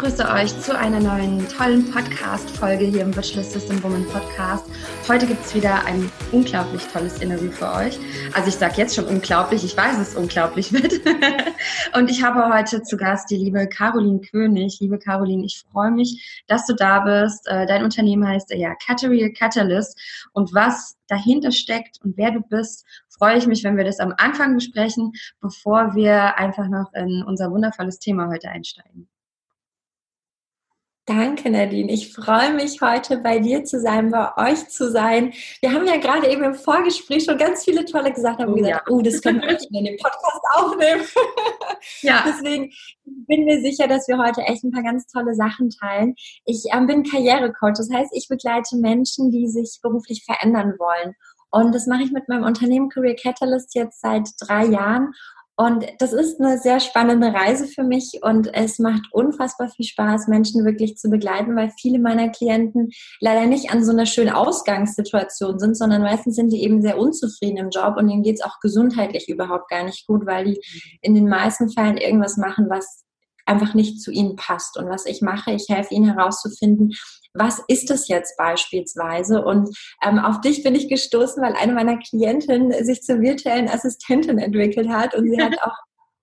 begrüße euch zu einer neuen tollen Podcast-Folge hier im Virtual System Woman Podcast. Heute gibt es wieder ein unglaublich tolles Interview für euch. Also ich sage jetzt schon unglaublich, ich weiß, es unglaublich wird. Und ich habe heute zu Gast die liebe Caroline König. Liebe Caroline, ich freue mich, dass du da bist. Äh, dein Unternehmen heißt ja Catereal Catalyst. Und was dahinter steckt und wer du bist, freue ich mich, wenn wir das am Anfang besprechen, bevor wir einfach noch in unser wundervolles Thema heute einsteigen. Danke, Nadine. Ich freue mich, heute bei dir zu sein, bei euch zu sein. Wir haben ja gerade eben im Vorgespräch schon ganz viele tolle gesagt, haben oh, gesagt, ja. oh, das können wir in den Podcast aufnehmen. ja. Deswegen bin mir sicher, dass wir heute echt ein paar ganz tolle Sachen teilen. Ich ähm, bin Karrierecoach, das heißt, ich begleite Menschen, die sich beruflich verändern wollen. Und das mache ich mit meinem Unternehmen Career Catalyst jetzt seit drei Jahren. Und das ist eine sehr spannende Reise für mich und es macht unfassbar viel Spaß, Menschen wirklich zu begleiten, weil viele meiner Klienten leider nicht an so einer schönen Ausgangssituation sind, sondern meistens sind die eben sehr unzufrieden im Job und ihnen geht es auch gesundheitlich überhaupt gar nicht gut, weil die in den meisten Fällen irgendwas machen, was einfach nicht zu ihnen passt. Und was ich mache, ich helfe ihnen herauszufinden, was ist das jetzt beispielsweise? Und ähm, auf dich bin ich gestoßen, weil eine meiner Klientinnen sich zur virtuellen Assistentin entwickelt hat und sie hat auch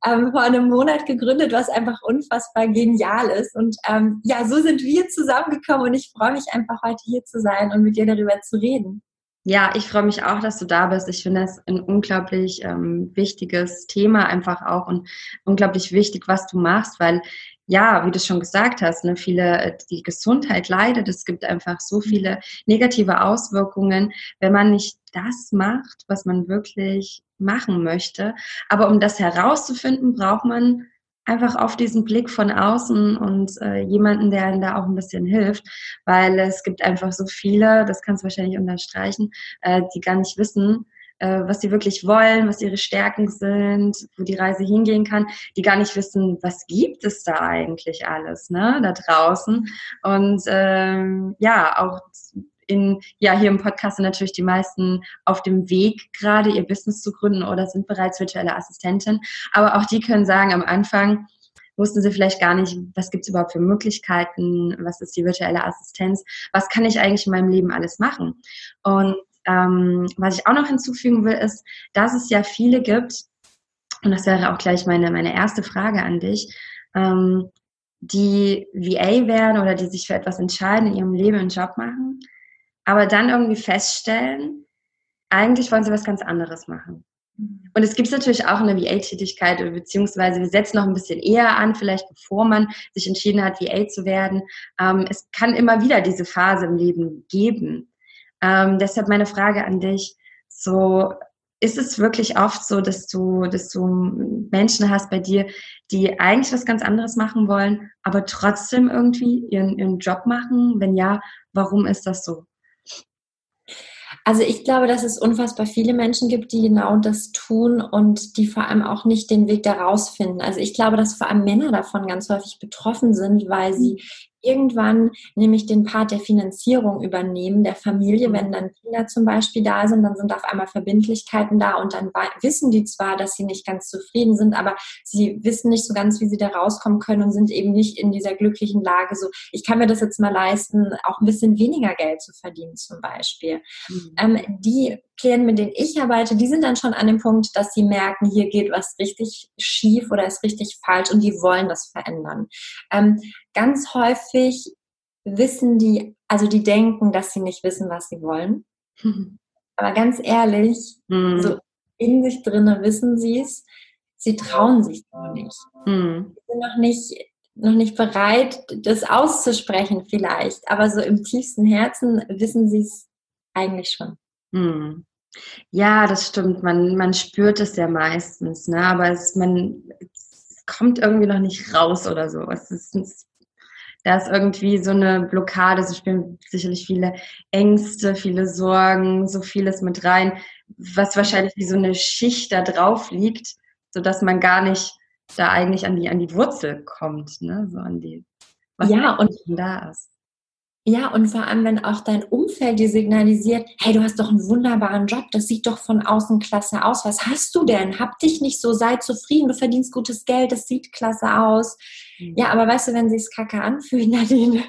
ähm, vor einem Monat gegründet, was einfach unfassbar genial ist. Und ähm, ja, so sind wir zusammengekommen und ich freue mich einfach heute hier zu sein und mit dir darüber zu reden. Ja, ich freue mich auch, dass du da bist. Ich finde es ein unglaublich ähm, wichtiges Thema einfach auch und unglaublich wichtig, was du machst, weil ja, wie du schon gesagt hast, ne, viele, äh, die Gesundheit leidet. Es gibt einfach so viele negative Auswirkungen, wenn man nicht das macht, was man wirklich machen möchte. Aber um das herauszufinden, braucht man einfach auf diesen Blick von außen und äh, jemanden, der ihnen da auch ein bisschen hilft, weil es gibt einfach so viele, das kannst du wahrscheinlich unterstreichen, äh, die gar nicht wissen, äh, was sie wirklich wollen, was ihre Stärken sind, wo die Reise hingehen kann, die gar nicht wissen, was gibt es da eigentlich alles, ne, da draußen. Und ähm, ja, auch in, ja, hier im Podcast sind natürlich die meisten auf dem Weg, gerade ihr Business zu gründen oder sind bereits virtuelle Assistentin. Aber auch die können sagen, am Anfang wussten sie vielleicht gar nicht, was gibt es überhaupt für Möglichkeiten, was ist die virtuelle Assistenz, was kann ich eigentlich in meinem Leben alles machen. Und ähm, was ich auch noch hinzufügen will, ist, dass es ja viele gibt, und das wäre auch gleich meine, meine erste Frage an dich, ähm, die VA werden oder die sich für etwas entscheiden, in ihrem Leben einen Job machen, aber dann irgendwie feststellen, eigentlich wollen sie was ganz anderes machen. Und es gibt natürlich auch eine VA-Tätigkeit, beziehungsweise wir setzen noch ein bisschen eher an, vielleicht bevor man sich entschieden hat, VA zu werden. Ähm, es kann immer wieder diese Phase im Leben geben. Ähm, deshalb meine Frage an dich, so ist es wirklich oft so, dass du, dass du Menschen hast bei dir, die eigentlich was ganz anderes machen wollen, aber trotzdem irgendwie ihren, ihren Job machen? Wenn ja, warum ist das so? Also ich glaube, dass es unfassbar viele Menschen gibt, die genau das tun und die vor allem auch nicht den Weg daraus finden. Also ich glaube, dass vor allem Männer davon ganz häufig betroffen sind, weil sie irgendwann nämlich den Part der Finanzierung übernehmen, der Familie. Mhm. Wenn dann Kinder zum Beispiel da sind, dann sind auf einmal Verbindlichkeiten da und dann wissen die zwar, dass sie nicht ganz zufrieden sind, aber sie wissen nicht so ganz, wie sie da rauskommen können und sind eben nicht in dieser glücklichen Lage, so ich kann mir das jetzt mal leisten, auch ein bisschen weniger Geld zu verdienen zum Beispiel. Mhm. Ähm, die Klienten, mit denen ich arbeite, die sind dann schon an dem Punkt, dass sie merken, hier geht was richtig schief oder ist richtig falsch und die wollen das verändern. Ähm, ganz häufig wissen die, also die denken, dass sie nicht wissen, was sie wollen. Aber ganz ehrlich, mhm. so in sich drinnen wissen sie es, sie trauen sich noch nicht. Mhm. Sie sind noch nicht noch nicht bereit, das auszusprechen vielleicht, aber so im tiefsten Herzen wissen sie es eigentlich schon. Hm. Ja, das stimmt. Man, man spürt es ja meistens, ne? aber es, man, es kommt irgendwie noch nicht raus oder so. Es ist, es, da ist irgendwie so eine Blockade, es spielen sicherlich viele Ängste, viele Sorgen, so vieles mit rein, was wahrscheinlich wie so eine Schicht da drauf liegt, sodass man gar nicht da eigentlich an die, an die Wurzel kommt, ne? so an die, was ja, und da ist. Ja, und vor allem, wenn auch dein Umfeld dir signalisiert, hey, du hast doch einen wunderbaren Job, das sieht doch von außen klasse aus. Was hast du denn? Hab dich nicht so, sei zufrieden, du verdienst gutes Geld, das sieht klasse aus. Ja, aber weißt du, wenn sich's kacke anfühlt, Nadine,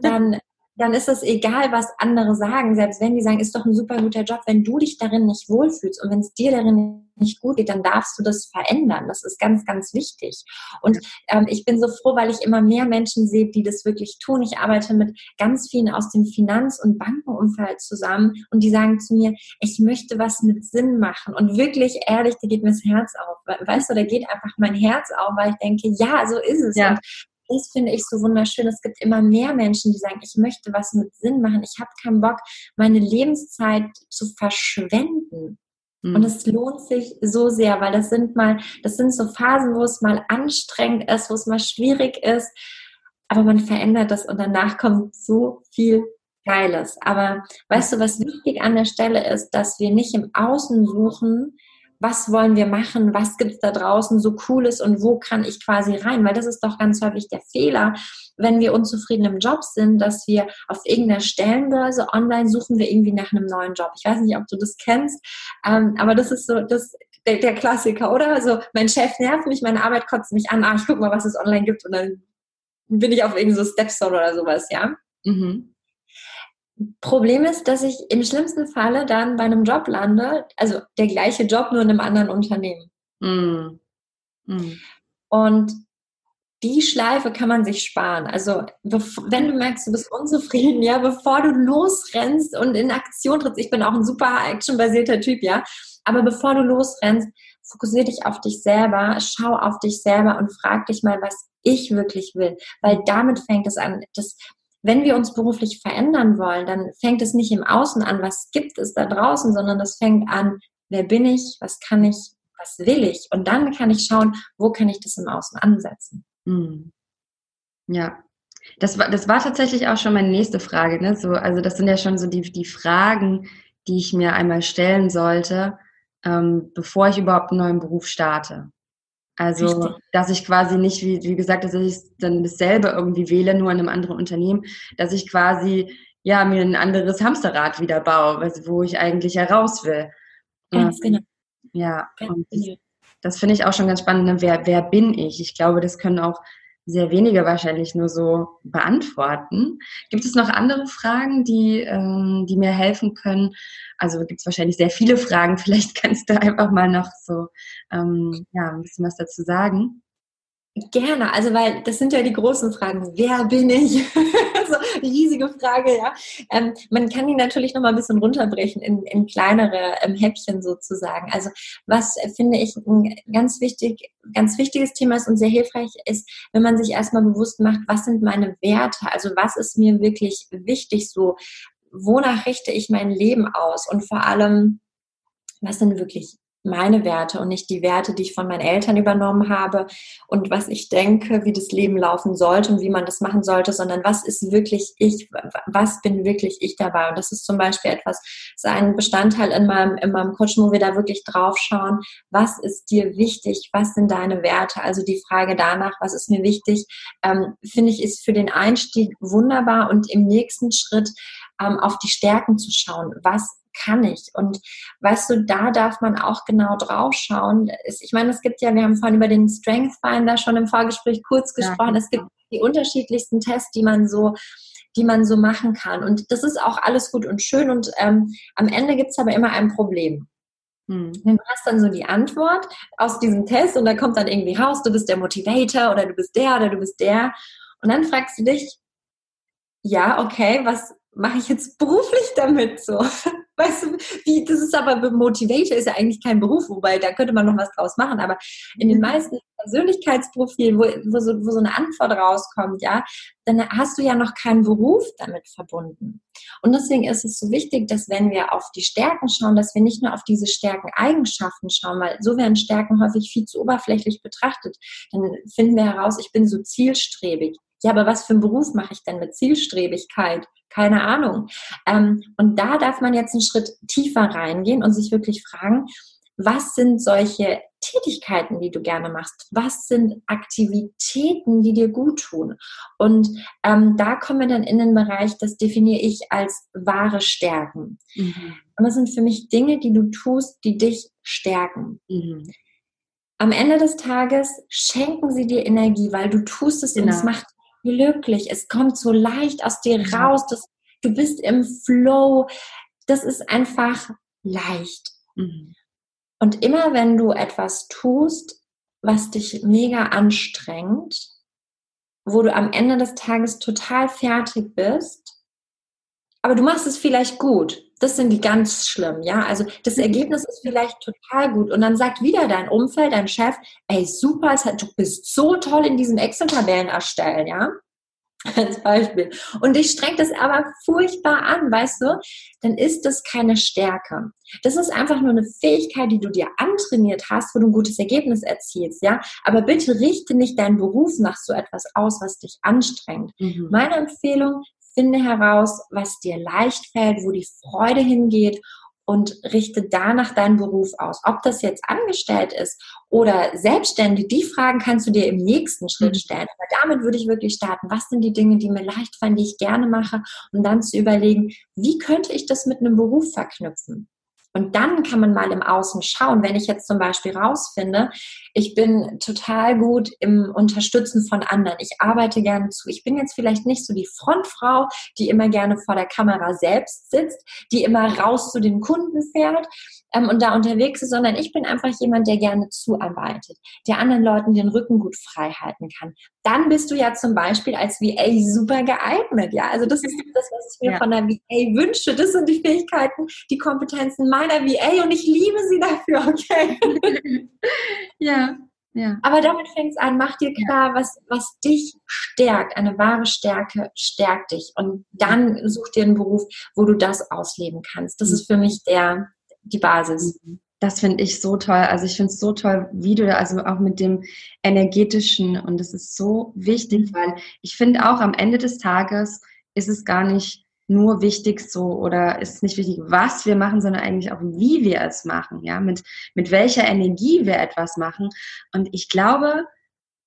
dann dann ist es egal, was andere sagen. Selbst wenn die sagen, ist doch ein super guter Job, wenn du dich darin nicht wohlfühlst und wenn es dir darin nicht gut geht, dann darfst du das verändern. Das ist ganz, ganz wichtig. Und ähm, ich bin so froh, weil ich immer mehr Menschen sehe, die das wirklich tun. Ich arbeite mit ganz vielen aus dem Finanz- und Bankenumfeld zusammen und die sagen zu mir, ich möchte was mit Sinn machen. Und wirklich ehrlich, da geht mir das Herz auf. Weißt du, da geht einfach mein Herz auf, weil ich denke, ja, so ist es. Ja. Und das finde ich so wunderschön. Es gibt immer mehr Menschen, die sagen, ich möchte was mit Sinn machen. Ich habe keinen Bock, meine Lebenszeit zu verschwenden. Und es lohnt sich so sehr, weil das sind mal, das sind so Phasen, wo es mal anstrengend ist, wo es mal schwierig ist. Aber man verändert das und danach kommt so viel Geiles. Aber weißt du, was wichtig an der Stelle ist, dass wir nicht im Außen suchen, was wollen wir machen, was gibt es da draußen so cooles und wo kann ich quasi rein? Weil das ist doch ganz häufig der Fehler, wenn wir unzufrieden im Job sind, dass wir auf irgendeiner Stellenbörse online suchen wir irgendwie nach einem neuen Job. Ich weiß nicht, ob du das kennst, ähm, aber das ist so das, der, der, Klassiker, oder? Also mein Chef nervt mich, meine Arbeit kotzt mich an, ah, ich guck mal, was es online gibt und dann bin ich auf irgendwie so Stepstone oder sowas, ja? Mhm. Problem ist, dass ich im schlimmsten Falle dann bei einem Job lande, also der gleiche Job, nur in einem anderen Unternehmen. Mm. Mm. Und die Schleife kann man sich sparen. Also wenn du merkst, du bist unzufrieden, ja, bevor du losrennst und in Aktion trittst, ich bin auch ein super actionbasierter Typ, ja, aber bevor du losrennst, fokussiere dich auf dich selber, schau auf dich selber und frag dich mal, was ich wirklich will, weil damit fängt es an. Das, wenn wir uns beruflich verändern wollen, dann fängt es nicht im Außen an, was gibt es da draußen, sondern das fängt an, wer bin ich, was kann ich, was will ich? Und dann kann ich schauen, wo kann ich das im Außen ansetzen. Hm. Ja, das war, das war tatsächlich auch schon meine nächste Frage. Ne? So, also das sind ja schon so die, die Fragen, die ich mir einmal stellen sollte, ähm, bevor ich überhaupt einen neuen Beruf starte. Also, Richtig. dass ich quasi nicht, wie, wie gesagt, dass ich dann dasselbe irgendwie wähle, nur in einem anderen Unternehmen, dass ich quasi, ja, mir ein anderes Hamsterrad wieder baue, wo ich eigentlich heraus will. Ganz genau. Ja, ganz und genau. das finde ich auch schon ganz spannend. Ne? Wer, wer bin ich? Ich glaube, das können auch sehr wenige wahrscheinlich nur so beantworten. Gibt es noch andere Fragen, die, ähm, die mir helfen können? Also gibt es wahrscheinlich sehr viele Fragen. Vielleicht kannst du einfach mal noch so ähm, ja, ein bisschen was dazu sagen. Gerne, also weil das sind ja die großen Fragen. Wer bin ich? riesige Frage, ja. Ähm, man kann die natürlich noch mal ein bisschen runterbrechen in, in kleinere ähm, Häppchen sozusagen. Also was finde ich ein ganz wichtig, ganz wichtiges Thema ist und sehr hilfreich ist, wenn man sich erstmal bewusst macht, was sind meine Werte? Also was ist mir wirklich wichtig so? Wonach richte ich mein Leben aus? Und vor allem, was sind wirklich meine Werte und nicht die Werte, die ich von meinen Eltern übernommen habe und was ich denke, wie das Leben laufen sollte und wie man das machen sollte, sondern was ist wirklich ich, was bin wirklich ich dabei. Und das ist zum Beispiel etwas, ist ein Bestandteil in meinem, in meinem Coaching, wo wir da wirklich drauf schauen, was ist dir wichtig, was sind deine Werte? Also die Frage danach, was ist mir wichtig, ähm, finde ich, ist für den Einstieg wunderbar und im nächsten Schritt ähm, auf die Stärken zu schauen. Was kann ich? Und weißt du, da darf man auch genau drauf schauen. Ich meine, es gibt ja, wir haben vorhin über den Strength Finder schon im Vorgespräch kurz gesprochen. Ja. Es gibt die unterschiedlichsten Tests, die man so die man so machen kann. Und das ist auch alles gut und schön. Und ähm, am Ende gibt es aber immer ein Problem. Hm. Du hast dann so die Antwort aus diesem Test und da kommt dann irgendwie raus, du bist der Motivator oder du bist der oder du bist der. Und dann fragst du dich, ja, okay, was mache ich jetzt beruflich damit so? Weißt du, wie, das ist aber Motivator ist ja eigentlich kein Beruf, wobei da könnte man noch was draus machen, aber in den mhm. meisten Persönlichkeitsprofilen, wo, wo, so, wo so eine Antwort rauskommt, ja, dann hast du ja noch keinen Beruf damit verbunden. Und deswegen ist es so wichtig, dass wenn wir auf die Stärken schauen, dass wir nicht nur auf diese Stärken-Eigenschaften schauen, weil so werden Stärken häufig viel zu oberflächlich betrachtet. Dann finden wir heraus, ich bin so zielstrebig. Ja, aber was für einen Beruf mache ich denn mit Zielstrebigkeit? Keine Ahnung. Ähm, und da darf man jetzt einen Schritt tiefer reingehen und sich wirklich fragen, was sind solche Tätigkeiten, die du gerne machst? Was sind Aktivitäten, die dir gut tun? Und ähm, da kommen wir dann in den Bereich, das definiere ich als wahre Stärken. Mhm. Und das sind für mich Dinge, die du tust, die dich stärken. Mhm. am Ende des Tages schenken sie dir Energie, weil du tust es genau. und es genau. macht glücklich. Es kommt so leicht aus dir raus. Das, du bist im Flow. Das ist einfach leicht. Mhm. Und immer wenn du etwas tust, was dich mega anstrengt, wo du am Ende des Tages total fertig bist, aber du machst es vielleicht gut. Das sind die ganz schlimm, ja. Also das mhm. Ergebnis ist vielleicht total gut. Und dann sagt wieder dein Umfeld, dein Chef, ey, super, du bist so toll in diesem Excel-Tabellen erstellen, ja als Beispiel. Und dich strengt es aber furchtbar an, weißt du, dann ist das keine Stärke. Das ist einfach nur eine Fähigkeit, die du dir antrainiert hast, wo du ein gutes Ergebnis erzielst, ja. Aber bitte richte nicht deinen Beruf nach so etwas aus, was dich anstrengt. Mhm. Meine Empfehlung, finde heraus, was dir leicht fällt, wo die Freude hingeht und richte danach deinen Beruf aus. Ob das jetzt angestellt ist oder selbstständig, die Fragen kannst du dir im nächsten Schritt mhm. stellen. Aber damit würde ich wirklich starten. Was sind die Dinge, die mir leicht fallen, die ich gerne mache? Und dann zu überlegen, wie könnte ich das mit einem Beruf verknüpfen? Und dann kann man mal im Außen schauen, wenn ich jetzt zum Beispiel rausfinde, ich bin total gut im Unterstützen von anderen. Ich arbeite gerne zu. Ich bin jetzt vielleicht nicht so die Frontfrau, die immer gerne vor der Kamera selbst sitzt, die immer raus zu den Kunden fährt, ähm, und da unterwegs ist, sondern ich bin einfach jemand, der gerne zuarbeitet, der anderen Leuten den Rücken gut frei halten kann. Dann bist du ja zum Beispiel als VA super geeignet. Ja, also das ist das, was ich mir ja. von der VA wünsche. Das sind die Fähigkeiten, die Kompetenzen meiner VA und ich liebe sie dafür. Okay. ja. Ja. Aber damit fängt es an, mach dir klar, ja. was, was dich stärkt. Eine wahre Stärke stärkt dich. Und dann such dir einen Beruf, wo du das ausleben kannst. Das mhm. ist für mich der, die Basis. Mhm. Das finde ich so toll. Also ich finde es so toll, wie du da, also auch mit dem energetischen und das ist so wichtig, mhm. weil ich finde auch am Ende des Tages ist es gar nicht nur wichtig so oder ist es nicht wichtig, was wir machen, sondern eigentlich auch, wie wir es machen, ja, mit, mit welcher Energie wir etwas machen. Und ich glaube,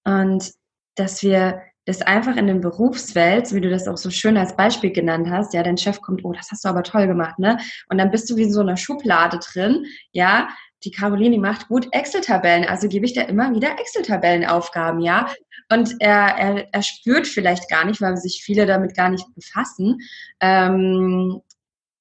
und dass wir das einfach in der Berufswelt, wie du das auch so schön als Beispiel genannt hast, ja, dein Chef kommt, oh, das hast du aber toll gemacht, ne? Und dann bist du wie in so einer Schublade drin, ja. Die Caroline, die macht gut Excel-Tabellen, also gebe ich dir immer wieder Excel-Tabellenaufgaben, ja. Und er, er, er spürt vielleicht gar nicht, weil sich viele damit gar nicht befassen, ähm,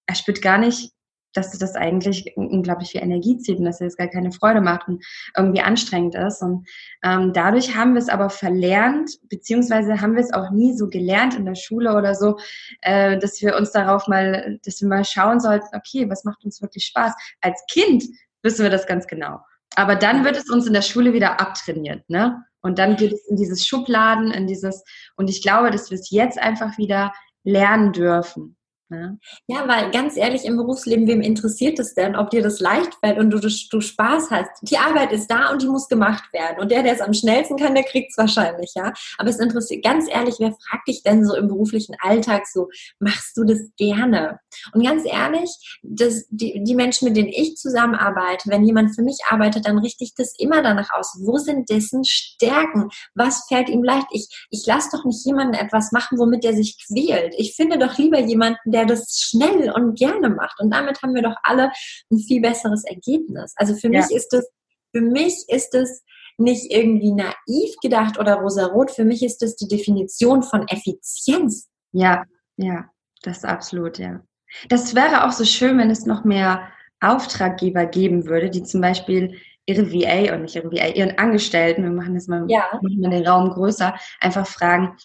er spürt gar nicht, dass das eigentlich unglaublich viel Energie zieht und dass es gar keine Freude macht und irgendwie anstrengend ist. Und ähm, dadurch haben wir es aber verlernt, beziehungsweise haben wir es auch nie so gelernt in der Schule oder so, äh, dass wir uns darauf mal, dass wir mal schauen sollten, okay, was macht uns wirklich Spaß? Als Kind wissen wir das ganz genau. Aber dann wird es uns in der Schule wieder abtrainiert, ne? Und dann geht es in dieses Schubladen, in dieses, und ich glaube, dass wir es jetzt einfach wieder lernen dürfen. Ja. weil ganz ehrlich, im Berufsleben, wem interessiert es denn, ob dir das leicht fällt und du, du Spaß hast? Die Arbeit ist da und die muss gemacht werden. Und der, der es am schnellsten kann, der kriegt es wahrscheinlich, ja. Aber es interessiert, ganz ehrlich, wer fragt dich denn so im beruflichen Alltag so, machst du das gerne? Und ganz ehrlich, das, die, die Menschen, mit denen ich zusammenarbeite, wenn jemand für mich arbeitet, dann richte ich das immer danach aus. Wo sind dessen Stärken? Was fällt ihm leicht? Ich, ich lasse doch nicht jemanden etwas machen, womit der sich quält. Ich finde doch lieber jemanden, der das schnell und gerne macht. Und damit haben wir doch alle ein viel besseres Ergebnis. Also für ja. mich ist es, für mich ist es nicht irgendwie naiv gedacht oder rosarot. Für mich ist es die Definition von Effizienz. Ja, ja, das ist absolut, ja. Das wäre auch so schön, wenn es noch mehr Auftraggeber geben würde, die zum Beispiel ihre VA und nicht ihre VA, ihren Angestellten, wir machen das mal, ja. machen wir den Raum größer, einfach fragen,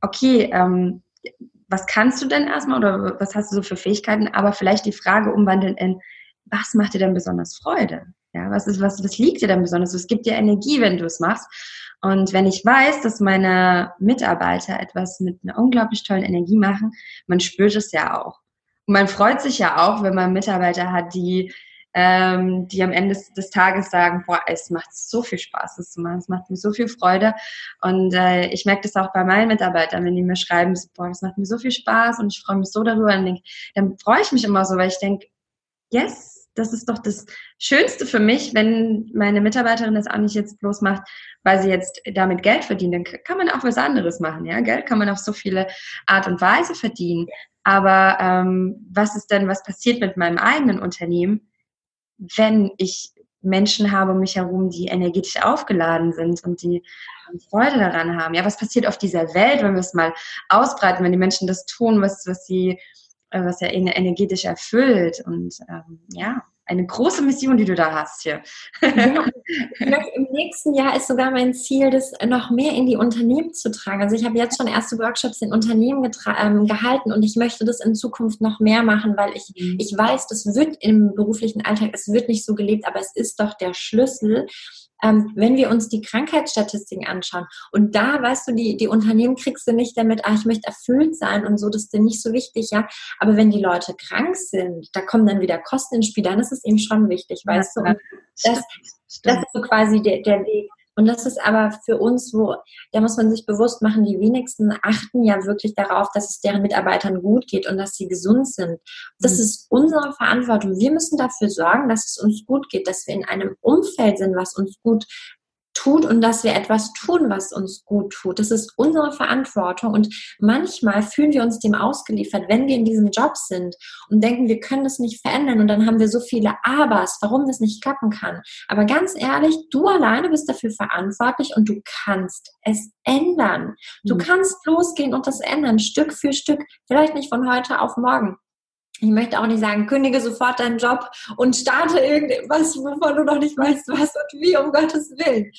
okay, ähm, was kannst du denn erstmal oder was hast du so für Fähigkeiten, aber vielleicht die Frage umwandeln in, was macht dir denn besonders Freude? Ja, was ist, was, was liegt dir denn besonders? Es gibt dir Energie, wenn du es machst. Und wenn ich weiß, dass meine Mitarbeiter etwas mit einer unglaublich tollen Energie machen, man spürt es ja auch. Und man freut sich ja auch, wenn man Mitarbeiter hat, die ähm, die am Ende des, Tages sagen, boah, es macht so viel Spaß, das zu machen, es macht mir so viel Freude. Und äh, ich merke das auch bei meinen Mitarbeitern, wenn die mir schreiben, boah, das macht mir so viel Spaß und ich freue mich so darüber. Und denk, dann freue ich mich immer so, weil ich denke, yes, das ist doch das Schönste für mich, wenn meine Mitarbeiterin das auch nicht jetzt bloß macht, weil sie jetzt damit Geld verdient. Dann kann man auch was anderes machen. Ja, Geld kann man auf so viele Art und Weise verdienen. Aber ähm, was ist denn, was passiert mit meinem eigenen Unternehmen, wenn ich Menschen habe um mich herum, die energetisch aufgeladen sind und die Freude daran haben. Ja, was passiert auf dieser Welt, wenn wir es mal ausbreiten, wenn die Menschen das tun, was, was sie, äh, was ja energetisch erfüllt und ähm, ja, eine große Mission, die du da hast hier. Ja, Im nächsten Jahr ist sogar mein Ziel, das noch mehr in die Unternehmen zu tragen. Also ich habe jetzt schon erste Workshops in Unternehmen ähm, gehalten und ich möchte das in Zukunft noch mehr machen, weil ich, mhm. ich weiß, das wird im beruflichen Alltag, es wird nicht so gelebt, aber es ist doch der Schlüssel, ähm, wenn wir uns die Krankheitsstatistiken anschauen und da, weißt du, die, die Unternehmen kriegst du nicht damit, ah, ich möchte erfüllt sein und so, das ist dir nicht so wichtig, ja. Aber wenn die Leute krank sind, da kommen dann wieder Kosten ins Spiel, dann ist es eben schon wichtig, weißt ja, du. Und das, das ist so quasi der, der Weg. Und das ist aber für uns, wo, da muss man sich bewusst machen, die wenigsten achten ja wirklich darauf, dass es deren Mitarbeitern gut geht und dass sie gesund sind. Das mhm. ist unsere Verantwortung. Wir müssen dafür sorgen, dass es uns gut geht, dass wir in einem Umfeld sind, was uns gut tut und dass wir etwas tun, was uns gut tut. Das ist unsere Verantwortung und manchmal fühlen wir uns dem ausgeliefert, wenn wir in diesem Job sind und denken, wir können das nicht verändern und dann haben wir so viele Abers, warum das nicht klappen kann. Aber ganz ehrlich, du alleine bist dafür verantwortlich und du kannst es ändern. Du mhm. kannst losgehen und das ändern, Stück für Stück, vielleicht nicht von heute auf morgen ich möchte auch nicht sagen, kündige sofort deinen Job und starte irgendwas, wovon du noch nicht weißt, was und wie, um Gottes Willen.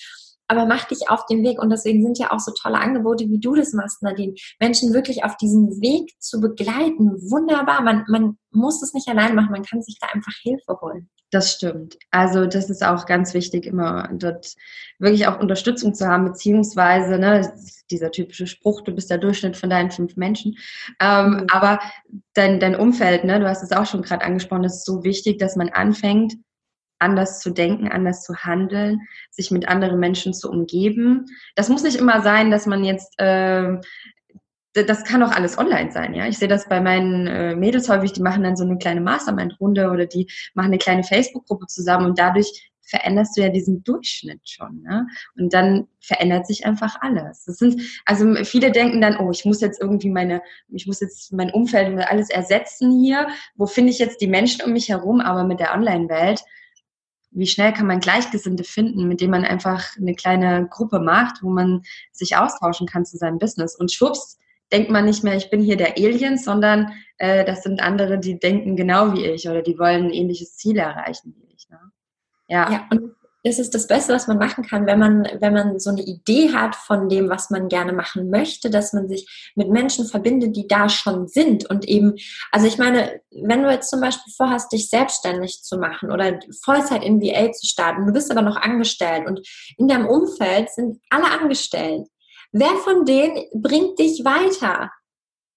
Aber mach dich auf den Weg und deswegen sind ja auch so tolle Angebote, wie du das machst, Nadine. Menschen wirklich auf diesem Weg zu begleiten. Wunderbar. Man, man muss es nicht allein machen, man kann sich da einfach Hilfe holen. Das stimmt. Also das ist auch ganz wichtig, immer dort wirklich auch Unterstützung zu haben, beziehungsweise ne, dieser typische Spruch, du bist der Durchschnitt von deinen fünf Menschen. Ähm, mhm. Aber dein, dein Umfeld, ne, du hast es auch schon gerade angesprochen, es ist so wichtig, dass man anfängt, anders zu denken, anders zu handeln, sich mit anderen Menschen zu umgeben. Das muss nicht immer sein, dass man jetzt äh, das kann auch alles online sein, ja. Ich sehe das bei meinen äh, Mädels häufig, die machen dann so eine kleine Mastermind-Runde oder die machen eine kleine Facebook-Gruppe zusammen und dadurch veränderst du ja diesen Durchschnitt schon, ne? Und dann verändert sich einfach alles. Das sind, also viele denken dann, oh, ich muss jetzt irgendwie meine, ich muss jetzt mein Umfeld und alles ersetzen hier. Wo finde ich jetzt die Menschen um mich herum? Aber mit der Online-Welt, wie schnell kann man Gleichgesinnte finden, mit denen man einfach eine kleine Gruppe macht, wo man sich austauschen kann zu seinem Business und schwupps, denkt man nicht mehr, ich bin hier der Alien, sondern äh, das sind andere, die denken genau wie ich oder die wollen ein ähnliches Ziel erreichen wie ich. Ne? Ja. ja, und ist das Beste, was man machen kann, wenn man, wenn man so eine Idee hat von dem, was man gerne machen möchte, dass man sich mit Menschen verbindet, die da schon sind und eben, also ich meine, wenn du jetzt zum Beispiel vorhast, dich selbstständig zu machen oder Vollzeit in VA zu starten, du bist aber noch angestellt und in deinem Umfeld sind alle angestellt, Wer von denen bringt dich weiter?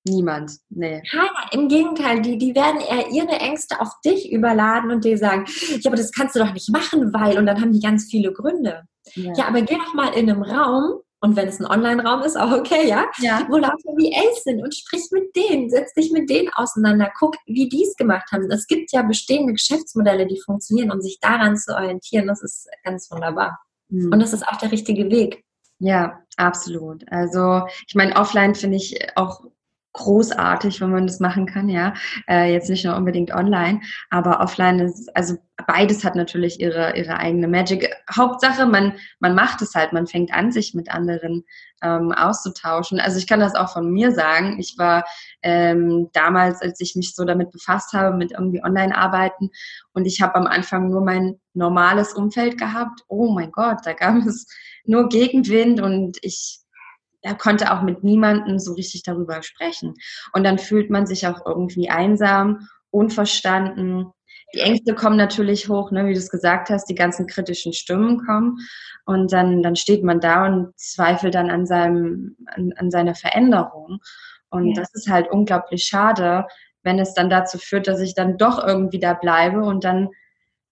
Niemand, nee. Keiner, im Gegenteil, die, die werden eher ihre Ängste auf dich überladen und dir sagen, ja, aber das kannst du doch nicht machen, weil, und dann haben die ganz viele Gründe. Ja, ja aber geh doch mal in einem Raum, und wenn es ein Online-Raum ist, auch okay, ja? ja. Wo lauter VAs sind und sprich mit denen, setz dich mit denen auseinander, guck, wie die es gemacht haben. Es gibt ja bestehende Geschäftsmodelle, die funktionieren und sich daran zu orientieren, das ist ganz wunderbar. Mhm. Und das ist auch der richtige Weg. Ja, absolut. Also ich meine, offline finde ich auch großartig, wenn man das machen kann, ja. Äh, jetzt nicht nur unbedingt online, aber offline ist, also beides hat natürlich ihre, ihre eigene Magic. Hauptsache, man, man macht es halt, man fängt an, sich mit anderen ähm, auszutauschen. Also ich kann das auch von mir sagen. Ich war ähm, damals, als ich mich so damit befasst habe, mit irgendwie Online-Arbeiten und ich habe am Anfang nur mein normales Umfeld gehabt. Oh mein Gott, da gab es nur Gegenwind und ich er konnte auch mit niemandem so richtig darüber sprechen. Und dann fühlt man sich auch irgendwie einsam, unverstanden. Die Ängste kommen natürlich hoch, ne, wie du es gesagt hast, die ganzen kritischen Stimmen kommen. Und dann, dann steht man da und zweifelt dann an, seinem, an, an seiner Veränderung. Und ja. das ist halt unglaublich schade, wenn es dann dazu führt, dass ich dann doch irgendwie da bleibe und dann,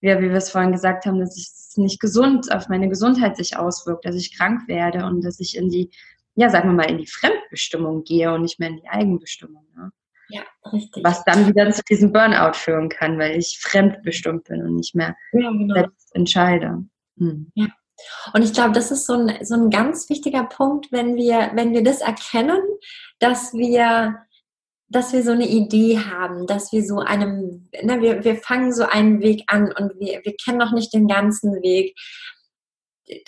ja, wie wir es vorhin gesagt haben, dass es nicht gesund auf meine Gesundheit sich auswirkt, dass ich krank werde und dass ich in die ja, sagen wir mal, in die Fremdbestimmung gehe und nicht mehr in die Eigenbestimmung. Ne? Ja, richtig. Was dann wieder zu diesem Burnout führen kann, weil ich fremdbestimmt bin und nicht mehr ja, genau. selbst entscheide. Hm. Ja. Und ich glaube, das ist so ein, so ein ganz wichtiger Punkt, wenn wir, wenn wir das erkennen, dass wir dass wir so eine Idee haben, dass wir so einem, na, wir, wir fangen so einen Weg an und wir, wir kennen noch nicht den ganzen Weg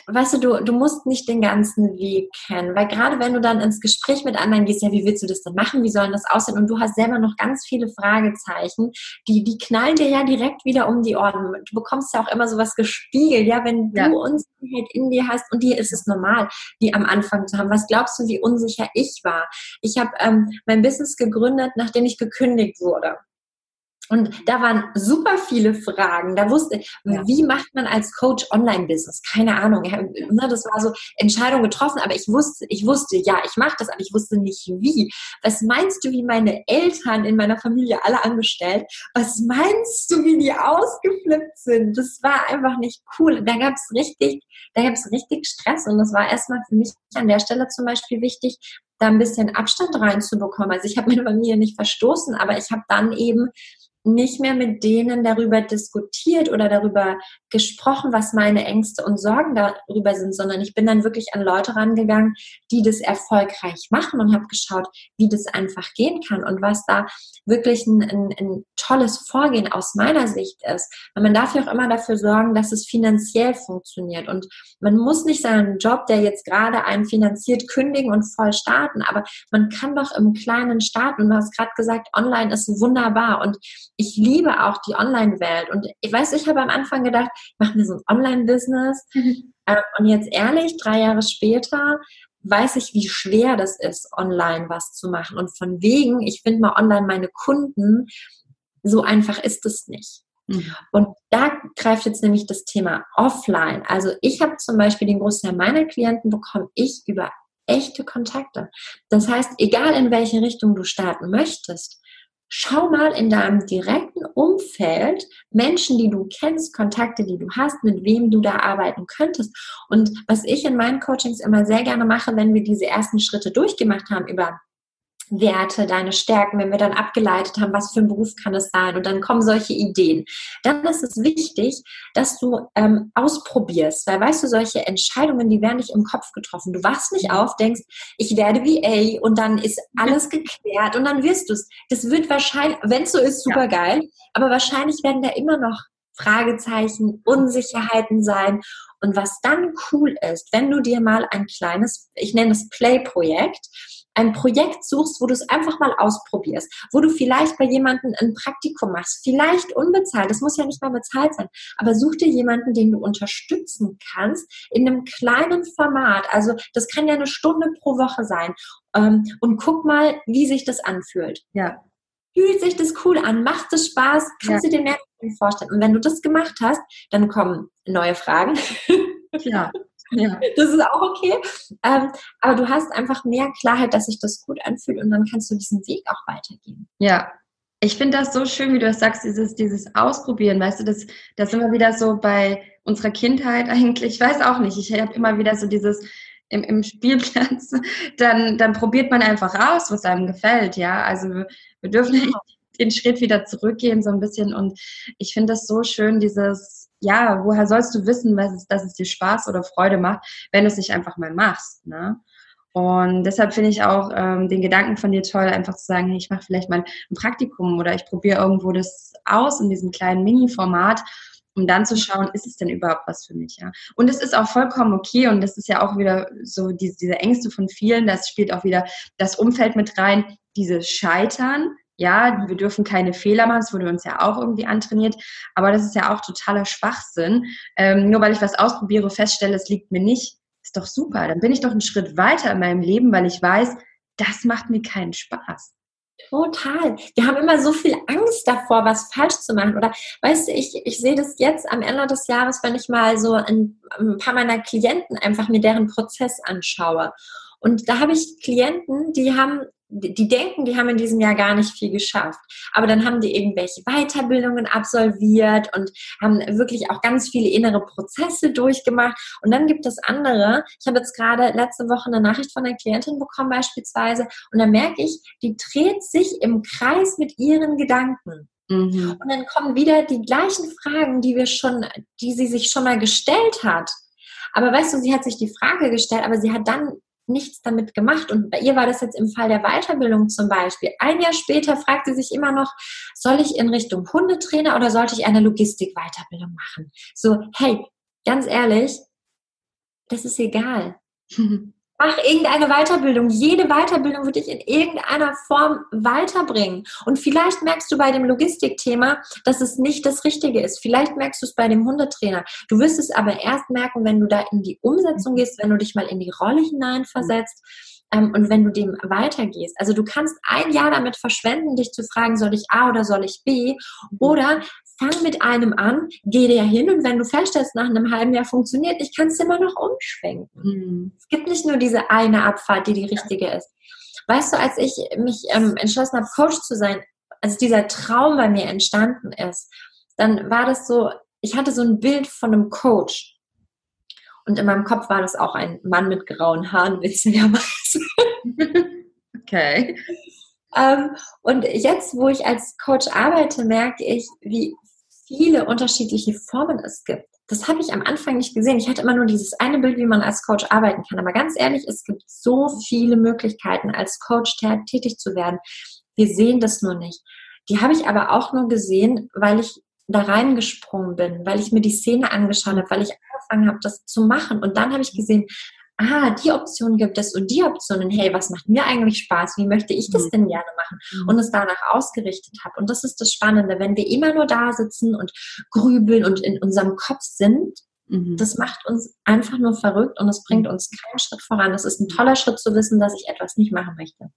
weißt du, du, du musst nicht den ganzen Weg kennen, weil gerade wenn du dann ins Gespräch mit anderen gehst, ja, wie willst du das denn machen, wie soll das aussehen und du hast selber noch ganz viele Fragezeichen, die, die knallen dir ja direkt wieder um die Ohren. Du bekommst ja auch immer sowas gespiegelt, ja, wenn du ja. Unsicherheit in dir hast und dir ist es normal, die am Anfang zu haben. Was glaubst du, wie unsicher ich war? Ich habe ähm, mein Business gegründet, nachdem ich gekündigt wurde. Und da waren super viele Fragen. Da wusste ich, ja. wie macht man als Coach Online-Business? Keine Ahnung. Ne, das war so Entscheidung getroffen, aber ich wusste, ich wusste, ja, ich mache das, aber ich wusste nicht wie. Was meinst du, wie meine Eltern in meiner Familie alle angestellt? Was meinst du, wie die ausgeflippt sind? Das war einfach nicht cool. Da gab es richtig, da gab es richtig Stress und das war erstmal für mich an der Stelle zum Beispiel wichtig, da ein bisschen Abstand reinzubekommen. Also ich habe meine Familie nicht verstoßen, aber ich habe dann eben nicht mehr mit denen darüber diskutiert oder darüber gesprochen, was meine Ängste und Sorgen darüber sind, sondern ich bin dann wirklich an Leute rangegangen, die das erfolgreich machen und habe geschaut, wie das einfach gehen kann und was da wirklich ein, ein, ein tolles Vorgehen aus meiner Sicht ist. Weil man darf ja auch immer dafür sorgen, dass es finanziell funktioniert. Und man muss nicht seinen Job, der jetzt gerade einen finanziert, kündigen und voll starten, aber man kann doch im Kleinen starten. Und du hast gerade gesagt, online ist wunderbar. Und ich liebe auch die Online-Welt. Und ich weiß, ich habe am Anfang gedacht, ich mache mir so ein Online-Business. Mhm. und jetzt ehrlich, drei Jahre später, weiß ich, wie schwer das ist, online was zu machen. Und von wegen, ich finde mal online meine Kunden, so einfach ist es nicht. Mhm. Und da greift jetzt nämlich das Thema offline. Also ich habe zum Beispiel den Großteil meiner Klienten bekomme ich über echte Kontakte. Das heißt, egal in welche Richtung du starten möchtest, Schau mal in deinem direkten Umfeld Menschen, die du kennst, Kontakte, die du hast, mit wem du da arbeiten könntest. Und was ich in meinen Coachings immer sehr gerne mache, wenn wir diese ersten Schritte durchgemacht haben über Werte, deine Stärken, wenn wir dann abgeleitet haben, was für ein Beruf kann es sein und dann kommen solche Ideen. Dann ist es wichtig, dass du ähm, ausprobierst, weil weißt du, solche Entscheidungen, die werden nicht im Kopf getroffen. Du wachst nicht auf, denkst, ich werde VA und dann ist alles geklärt und dann wirst du es. Das wird wahrscheinlich, wenn es so ist, super geil, aber wahrscheinlich werden da immer noch Fragezeichen, Unsicherheiten sein. Und was dann cool ist, wenn du dir mal ein kleines, ich nenne es Play-Projekt, ein Projekt suchst, wo du es einfach mal ausprobierst, wo du vielleicht bei jemandem ein Praktikum machst, vielleicht unbezahlt, das muss ja nicht mal bezahlt sein, aber such dir jemanden, den du unterstützen kannst in einem kleinen Format. Also das kann ja eine Stunde pro Woche sein. Ähm, und guck mal, wie sich das anfühlt. Ja. Fühlt sich das cool an? Macht es Spaß? Kannst ja. du dir mehr vorstellen? Und wenn du das gemacht hast, dann kommen neue Fragen. Ja. Ja. Das ist auch okay. Ähm, aber du hast einfach mehr Klarheit, dass sich das gut anfühlt und dann kannst du diesen Weg auch weitergehen. Ja. Ich finde das so schön, wie du das sagst, dieses, dieses Ausprobieren, weißt du, das, das immer wieder so bei unserer Kindheit eigentlich, ich weiß auch nicht, ich habe immer wieder so dieses, im, im Spielplatz, dann, dann probiert man einfach aus, was einem gefällt, ja. Also wir dürfen nicht den Schritt wieder zurückgehen, so ein bisschen. Und ich finde das so schön, dieses, ja, woher sollst du wissen, was es, dass es dir Spaß oder Freude macht, wenn du es nicht einfach mal machst, ne? Und deshalb finde ich auch ähm, den Gedanken von dir toll, einfach zu sagen, ich mache vielleicht mal ein Praktikum oder ich probiere irgendwo das aus in diesem kleinen Mini-Format, um dann zu schauen, ist es denn überhaupt was für mich, ja? Und es ist auch vollkommen okay und das ist ja auch wieder so diese, diese Ängste von vielen, das spielt auch wieder das Umfeld mit rein, dieses Scheitern, ja, wir dürfen keine Fehler machen, das wurde uns ja auch irgendwie antrainiert, aber das ist ja auch totaler Schwachsinn. Ähm, nur weil ich was ausprobiere, feststelle, es liegt mir nicht, ist doch super. Dann bin ich doch einen Schritt weiter in meinem Leben, weil ich weiß, das macht mir keinen Spaß. Total. Wir haben immer so viel Angst davor, was falsch zu machen. Oder weißt du, ich, ich sehe das jetzt am Ende des Jahres, wenn ich mal so ein, ein paar meiner Klienten einfach mir deren Prozess anschaue. Und da habe ich Klienten, die haben die denken, die haben in diesem Jahr gar nicht viel geschafft. Aber dann haben die irgendwelche Weiterbildungen absolviert und haben wirklich auch ganz viele innere Prozesse durchgemacht. Und dann gibt es andere. Ich habe jetzt gerade letzte Woche eine Nachricht von einer Klientin bekommen beispielsweise. Und da merke ich, die dreht sich im Kreis mit ihren Gedanken. Mhm. Und dann kommen wieder die gleichen Fragen, die wir schon, die sie sich schon mal gestellt hat. Aber weißt du, sie hat sich die Frage gestellt, aber sie hat dann nichts damit gemacht. Und bei ihr war das jetzt im Fall der Weiterbildung zum Beispiel. Ein Jahr später fragt sie sich immer noch, soll ich in Richtung Hundetrainer oder sollte ich eine Logistik-Weiterbildung machen? So, hey, ganz ehrlich, das ist egal. Mach irgendeine Weiterbildung. Jede Weiterbildung wird dich in irgendeiner Form weiterbringen. Und vielleicht merkst du bei dem Logistikthema, dass es nicht das Richtige ist. Vielleicht merkst du es bei dem Hundetrainer. Du wirst es aber erst merken, wenn du da in die Umsetzung gehst, wenn du dich mal in die Rolle hineinversetzt ähm, und wenn du dem weitergehst. Also du kannst ein Jahr damit verschwenden, dich zu fragen, soll ich A oder soll ich B? Oder fang mit einem an, geh dir hin und wenn du feststellst, nach einem halben Jahr funktioniert nicht, kannst du immer noch umschwenken. Mhm. Es gibt nicht nur diese eine Abfahrt, die die richtige ist. Weißt du, als ich mich ähm, entschlossen habe, Coach zu sein, als dieser Traum bei mir entstanden ist, dann war das so, ich hatte so ein Bild von einem Coach. Und in meinem Kopf war das auch ein Mann mit grauen Haaren, witzigerweise. Okay. Ähm, und jetzt, wo ich als Coach arbeite, merke ich, wie viele unterschiedliche Formen es gibt. Das habe ich am Anfang nicht gesehen. Ich hatte immer nur dieses eine Bild, wie man als Coach arbeiten kann. Aber ganz ehrlich, es gibt so viele Möglichkeiten, als Coach tätig zu werden. Wir sehen das nur nicht. Die habe ich aber auch nur gesehen, weil ich da reingesprungen bin, weil ich mir die Szene angeschaut habe, weil ich angefangen habe, das zu machen. Und dann habe ich gesehen, ah, die Option gibt es und die Optionen, hey, was macht mir eigentlich Spaß? Wie möchte ich das mhm. denn gerne machen? Mhm. Und es danach ausgerichtet habe. Und das ist das Spannende, wenn wir immer nur da sitzen und grübeln und in unserem Kopf sind, mhm. das macht uns einfach nur verrückt und es bringt uns keinen Schritt voran. Es ist ein toller Schritt zu wissen, dass ich etwas nicht machen möchte.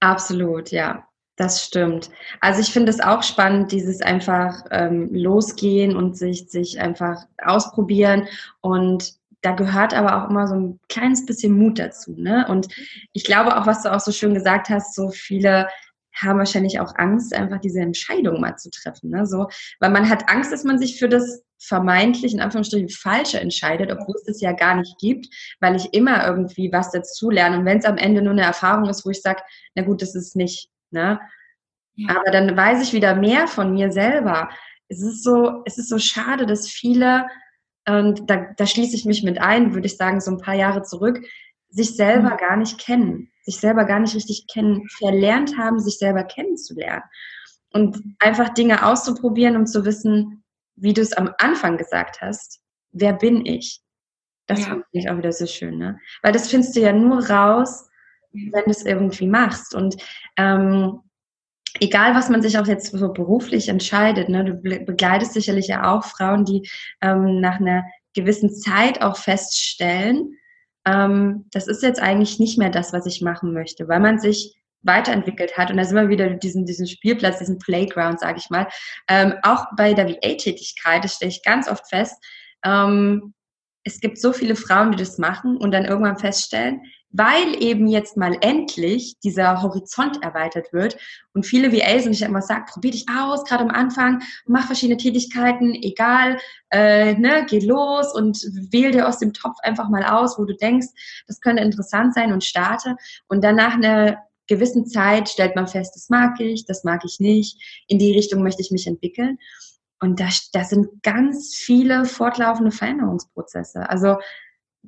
Absolut, ja. Das stimmt. Also ich finde es auch spannend, dieses einfach ähm, losgehen und sich, sich einfach ausprobieren und da gehört aber auch immer so ein kleines bisschen Mut dazu. Ne? Und ich glaube auch, was du auch so schön gesagt hast, so viele haben wahrscheinlich auch Angst, einfach diese Entscheidung mal zu treffen. Ne? So, weil man hat Angst, dass man sich für das vermeintlich in Anführungsstrichen falsche entscheidet, obwohl es das ja gar nicht gibt, weil ich immer irgendwie was dazu lerne. Und wenn es am Ende nur eine Erfahrung ist, wo ich sage, na gut, das ist nicht. Ne? Ja. Aber dann weiß ich wieder mehr von mir selber. Es ist so, es ist so schade, dass viele und da, da schließe ich mich mit ein, würde ich sagen, so ein paar Jahre zurück, sich selber mhm. gar nicht kennen, sich selber gar nicht richtig kennen, verlernt haben, sich selber kennenzulernen. Und einfach Dinge auszuprobieren, um zu wissen, wie du es am Anfang gesagt hast, wer bin ich? Das ja. finde ich auch wieder so schön, ne? Weil das findest du ja nur raus, wenn du es irgendwie machst. Und ähm, egal was man sich auch jetzt so beruflich entscheidet, ne, du begleitest sicherlich ja auch Frauen, die ähm, nach einer gewissen Zeit auch feststellen, ähm, das ist jetzt eigentlich nicht mehr das, was ich machen möchte, weil man sich weiterentwickelt hat. Und da sind wir wieder diesen, diesen Spielplatz, diesen Playground, sage ich mal. Ähm, auch bei der VA-Tätigkeit, das stelle ich ganz oft fest, ähm, es gibt so viele Frauen, die das machen und dann irgendwann feststellen, weil eben jetzt mal endlich dieser Horizont erweitert wird und viele VAs und ich immer sage, probier dich aus, gerade am Anfang, mach verschiedene Tätigkeiten, egal, äh, ne, geh los und wähl dir aus dem Topf einfach mal aus, wo du denkst, das könnte interessant sein und starte und dann nach einer gewissen Zeit stellt man fest, das mag ich, das mag ich nicht, in die Richtung möchte ich mich entwickeln. Und da, da sind ganz viele fortlaufende Veränderungsprozesse. Also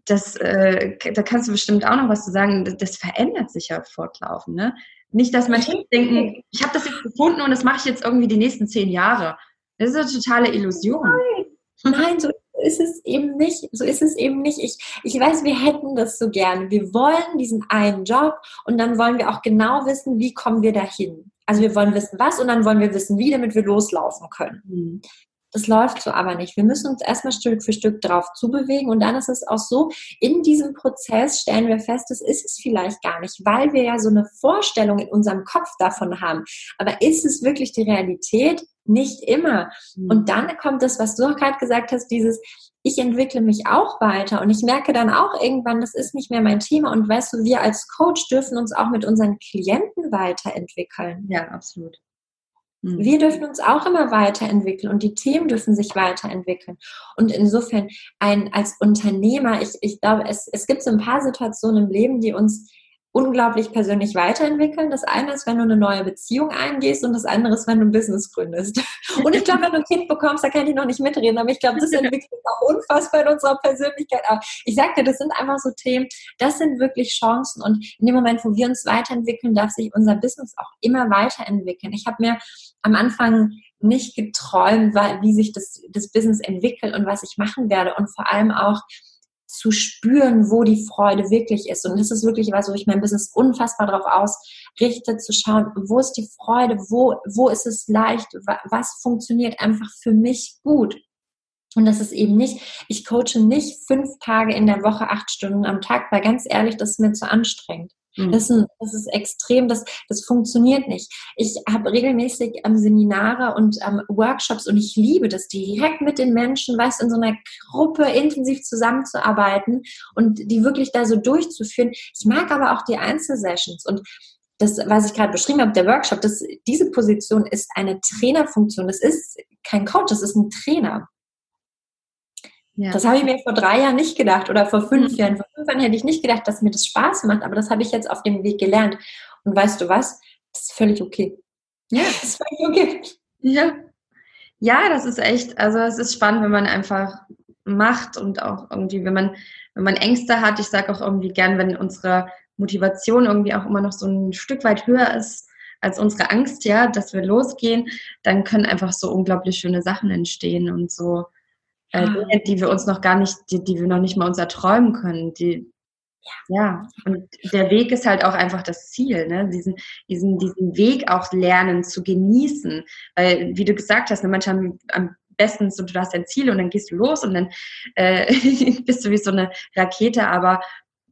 das, äh, da kannst du bestimmt auch noch was zu sagen, das, das verändert sich ja fortlaufend. Ne? Nicht, dass Menschen denken, ich habe das jetzt gefunden und das mache ich jetzt irgendwie die nächsten zehn Jahre. Das ist eine totale Illusion. Nein, Nein so ist es eben nicht. So ist es eben nicht. Ich, ich weiß, wir hätten das so gerne. Wir wollen diesen einen Job und dann wollen wir auch genau wissen, wie kommen wir dahin. Also wir wollen wissen, was und dann wollen wir wissen, wie, damit wir loslaufen können. Das läuft so aber nicht. Wir müssen uns erstmal Stück für Stück drauf zubewegen und dann ist es auch so, in diesem Prozess stellen wir fest, das ist es vielleicht gar nicht, weil wir ja so eine Vorstellung in unserem Kopf davon haben. Aber ist es wirklich die Realität? Nicht immer. Mhm. Und dann kommt das, was du auch gerade gesagt hast, dieses, ich entwickle mich auch weiter und ich merke dann auch irgendwann, das ist nicht mehr mein Thema. Und weißt du, wir als Coach dürfen uns auch mit unseren Klienten weiterentwickeln. Ja, absolut. Mhm. Wir dürfen uns auch immer weiterentwickeln und die Themen dürfen sich weiterentwickeln. Und insofern ein, als Unternehmer, ich, ich glaube, es, es gibt so ein paar Situationen im Leben, die uns unglaublich persönlich weiterentwickeln. Das eine ist, wenn du eine neue Beziehung eingehst und das andere ist, wenn du ein Business gründest. Und ich glaube, wenn du ein Kind bekommst, da kann ich noch nicht mitreden, aber ich glaube, das entwickelt auch unfassbar in unserer Persönlichkeit. Aber ich sagte, das sind einfach so Themen, das sind wirklich Chancen und in dem Moment, wo wir uns weiterentwickeln, darf sich unser Business auch immer weiterentwickeln. Ich habe mir am Anfang nicht geträumt, wie sich das, das Business entwickelt und was ich machen werde und vor allem auch, zu spüren, wo die Freude wirklich ist. Und das ist wirklich was, wo ich mein Business unfassbar darauf ausrichte, zu schauen, wo ist die Freude, wo, wo ist es leicht, was funktioniert einfach für mich gut. Und das ist eben nicht, ich coache nicht fünf Tage in der Woche, acht Stunden am Tag, weil ganz ehrlich, das ist mir zu anstrengend. Mhm. Das, ist, das, ist, extrem, das, das funktioniert nicht. Ich habe regelmäßig ähm, Seminare und ähm, Workshops und ich liebe das, direkt mit den Menschen, weißt in so einer Gruppe intensiv zusammenzuarbeiten und die wirklich da so durchzuführen. Ich mag aber auch die Einzelsessions und das, was ich gerade beschrieben habe, der Workshop, das, diese Position ist eine Trainerfunktion. Das ist kein Coach, das ist ein Trainer. Ja. Das habe ich mir vor drei Jahren nicht gedacht oder vor fünf mhm. Jahren. Vor fünf Jahren hätte ich nicht gedacht, dass mir das Spaß macht, aber das habe ich jetzt auf dem Weg gelernt. Und weißt du was? Das ist völlig okay. Ja, das ist völlig okay. Ja. Ja, das ist echt, also es ist spannend, wenn man einfach macht und auch irgendwie, wenn man, wenn man Ängste hat, ich sage auch irgendwie gern, wenn unsere Motivation irgendwie auch immer noch so ein Stück weit höher ist als unsere Angst, ja, dass wir losgehen, dann können einfach so unglaublich schöne Sachen entstehen und so äh, Dinge, die wir uns noch gar nicht, die, die wir noch nicht mal uns erträumen können. Die, ja. ja, und der Weg ist halt auch einfach das Ziel, ne? diesen, diesen, diesen Weg auch lernen zu genießen. Weil, wie du gesagt hast, ne, manche haben am besten so, du hast ein Ziel und dann gehst du los und dann äh, bist du wie so eine Rakete, aber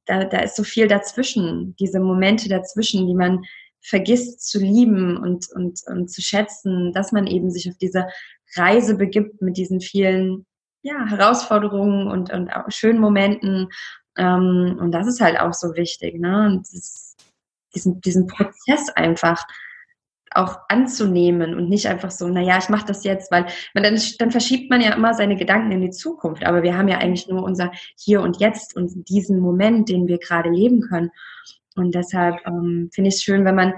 da, da ist so viel dazwischen, diese Momente dazwischen, die man vergisst zu lieben und, und, und zu schätzen, dass man eben sich auf diese Reise begibt mit diesen vielen ja, Herausforderungen und, und schönen Momenten. Ähm, und das ist halt auch so wichtig, ne? Und das, diesen, diesen Prozess einfach auch anzunehmen und nicht einfach so, naja, ich mache das jetzt, weil man dann, dann verschiebt man ja immer seine Gedanken in die Zukunft. Aber wir haben ja eigentlich nur unser Hier und Jetzt und diesen Moment, den wir gerade leben können. Und deshalb ähm, finde ich es schön, wenn man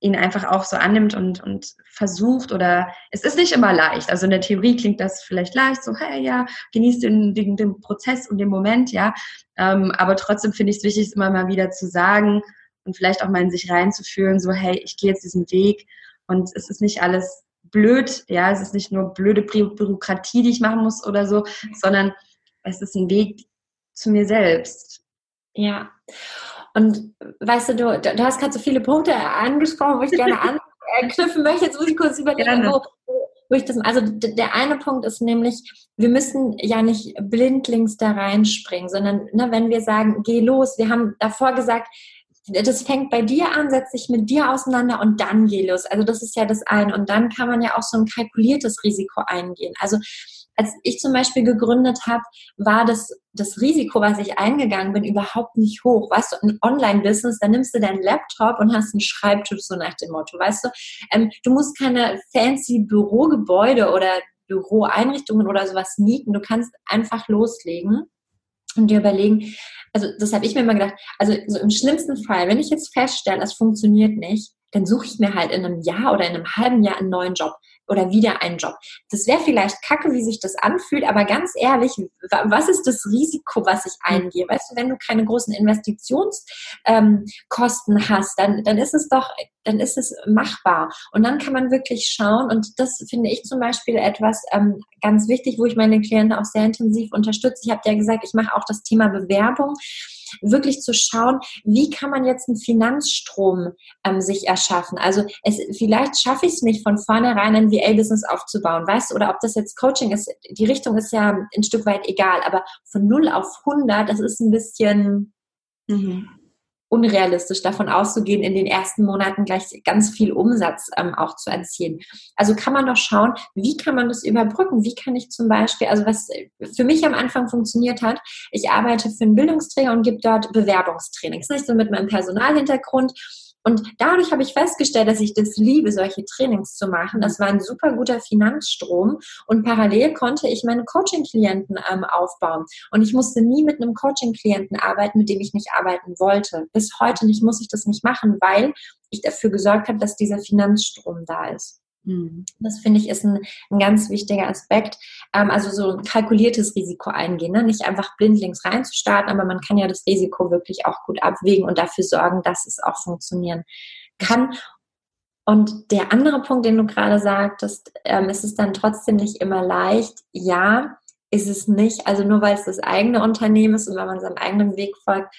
ihn einfach auch so annimmt und, und versucht oder es ist nicht immer leicht. Also in der Theorie klingt das vielleicht leicht, so, hey, ja, genießt den, den, den Prozess und den Moment, ja. Ähm, aber trotzdem finde ich es wichtig, es immer mal wieder zu sagen und vielleicht auch mal in sich reinzufühlen, so, hey, ich gehe jetzt diesen Weg und es ist nicht alles blöd, ja, es ist nicht nur blöde Bürokratie, die ich machen muss oder so, sondern es ist ein Weg zu mir selbst. Ja. Und weißt du, du, du hast gerade so viele Punkte angesprochen, wo ich gerne anknüpfen möchte. Jetzt muss ich kurz überlegen, wo, wo ich das. Also der eine Punkt ist nämlich, wir müssen ja nicht blindlings da reinspringen, sondern ne, wenn wir sagen, geh los, wir haben davor gesagt, das fängt bei dir an, setzt sich mit dir auseinander und dann geh los. Also das ist ja das eine. Und dann kann man ja auch so ein kalkuliertes Risiko eingehen. Also als ich zum Beispiel gegründet habe, war das, das Risiko, was ich eingegangen bin, überhaupt nicht hoch. Weißt du, ein Online-Business, da nimmst du deinen Laptop und hast einen Schreibtisch, so nach dem Motto, weißt du. Ähm, du musst keine fancy Bürogebäude oder Büroeinrichtungen oder sowas mieten. Du kannst einfach loslegen und dir überlegen, also das habe ich mir immer gedacht, also so im schlimmsten Fall, wenn ich jetzt feststelle, es funktioniert nicht, dann suche ich mir halt in einem Jahr oder in einem halben Jahr einen neuen Job oder wieder einen Job. Das wäre vielleicht kacke, wie sich das anfühlt, aber ganz ehrlich, was ist das Risiko, was ich hm. eingehe? Weißt du, wenn du keine großen Investitionskosten ähm, hast, dann, dann ist es doch, dann ist es machbar. Und dann kann man wirklich schauen, und das finde ich zum Beispiel etwas ähm, ganz wichtig, wo ich meine Klienten auch sehr intensiv unterstütze. Ich habe ja gesagt, ich mache auch das Thema Bewerbung wirklich zu schauen, wie kann man jetzt einen Finanzstrom ähm, sich erschaffen. Also es, vielleicht schaffe ich es nicht von vornherein ein VA-Business aufzubauen, weißt du, oder ob das jetzt Coaching ist, die Richtung ist ja ein Stück weit egal, aber von 0 auf 100, das ist ein bisschen, mhm unrealistisch davon auszugehen, in den ersten Monaten gleich ganz viel Umsatz ähm, auch zu erzielen. Also kann man doch schauen, wie kann man das überbrücken? Wie kann ich zum Beispiel, also was für mich am Anfang funktioniert hat, ich arbeite für einen Bildungsträger und gebe dort Bewerbungstrainings, nicht so mit meinem Personalhintergrund Und dadurch habe ich festgestellt, dass ich das liebe, solche Trainings zu machen. Das war ein super guter Finanzstrom. Und parallel konnte ich meine Coaching-Klienten ähm, aufbauen. Und ich musste nie mit einem Coaching-Klienten arbeiten, mit dem ich nicht arbeiten wollte. Bis heute nicht muss ich das nicht machen, weil ich dafür gesorgt habe, dass dieser Finanzstrom da ist. Mhm. Das finde ich ist ein, ein, ganz wichtiger Aspekt. Ähm, also so ein kalkuliertes Risiko eingehen, ne? nicht einfach blindlings reinzustarten, aber man kann ja das Risiko wirklich auch gut abwägen und dafür sorgen, dass es auch funktionieren kann. Und der andere Punkt, den du gerade sagtest, ähm, ist es dann trotzdem nicht immer leicht. Ja, ist es nicht. Also nur weil es das eigene Unternehmen ist und wenn man seinem eigenen Weg folgt,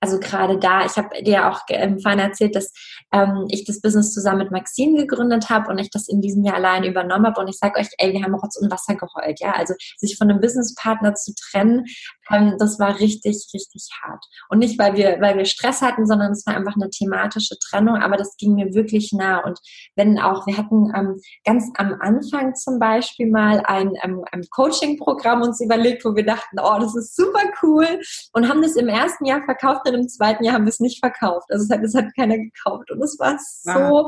also gerade da, ich habe dir auch ähm, vorhin erzählt, dass ähm, ich das Business zusammen mit Maxine gegründet habe und ich das in diesem Jahr allein übernommen habe. Und ich sage euch, ey, wir haben Rotz und Wasser geheult. Ja, also sich von einem Businesspartner zu trennen, ähm, das war richtig, richtig hart. Und nicht, weil wir, weil wir Stress hatten, sondern es war einfach eine thematische Trennung. Aber das ging mir wirklich nah. Und wenn auch, wir hatten ähm, ganz am Anfang zum Beispiel mal ein, ähm, ein Coaching-Programm uns überlegt, wo wir dachten, oh, das ist super cool und haben das im ersten Jahr verkauft und im zweiten Jahr haben wir es nicht verkauft. Also es hat, es hat keiner gekauft. Und es war so,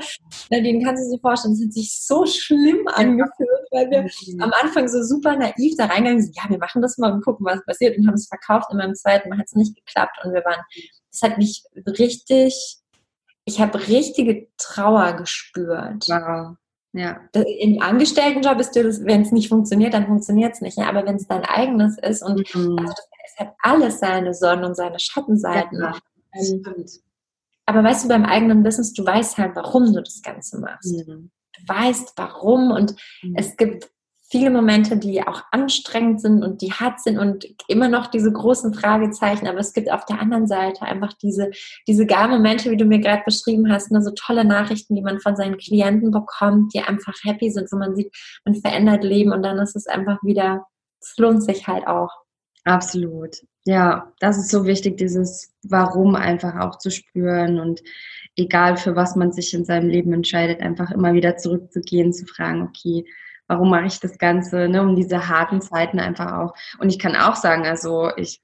Nadine, kannst du dir vorstellen, es hat sich so schlimm angefühlt, weil wir mhm. am Anfang so super naiv da reingegangen sind, ja, wir machen das mal und gucken, was passiert und haben es verkauft. Und beim zweiten Mal hat es nicht geklappt und wir waren, es hat mich richtig, ich habe richtige Trauer gespürt. Wow. Ja. Im Angestelltenjob ist das, wenn es nicht funktioniert, dann funktioniert es nicht. Ja? Aber wenn es dein eigenes ist und mhm. also das es hat alles seine Sonnen- und seine Schattenseiten. Ja, ähm, aber weißt du, beim eigenen Business, du weißt halt, warum du das Ganze machst. Mhm. Du weißt, warum und mhm. es gibt viele Momente, die auch anstrengend sind und die hart sind und immer noch diese großen Fragezeichen. Aber es gibt auf der anderen Seite einfach diese, diese geilen Momente, wie du mir gerade beschrieben hast, ne, so tolle Nachrichten, die man von seinen Klienten bekommt, die einfach happy sind, wo man sieht, man verändert Leben und dann ist es einfach wieder, es lohnt sich halt auch. Absolut. Ja, das ist so wichtig, dieses Warum einfach auch zu spüren und egal für was man sich in seinem Leben entscheidet, einfach immer wieder zurückzugehen, zu fragen, okay, warum mache ich das Ganze, ne, um diese harten Zeiten einfach auch. Und ich kann auch sagen, also ich,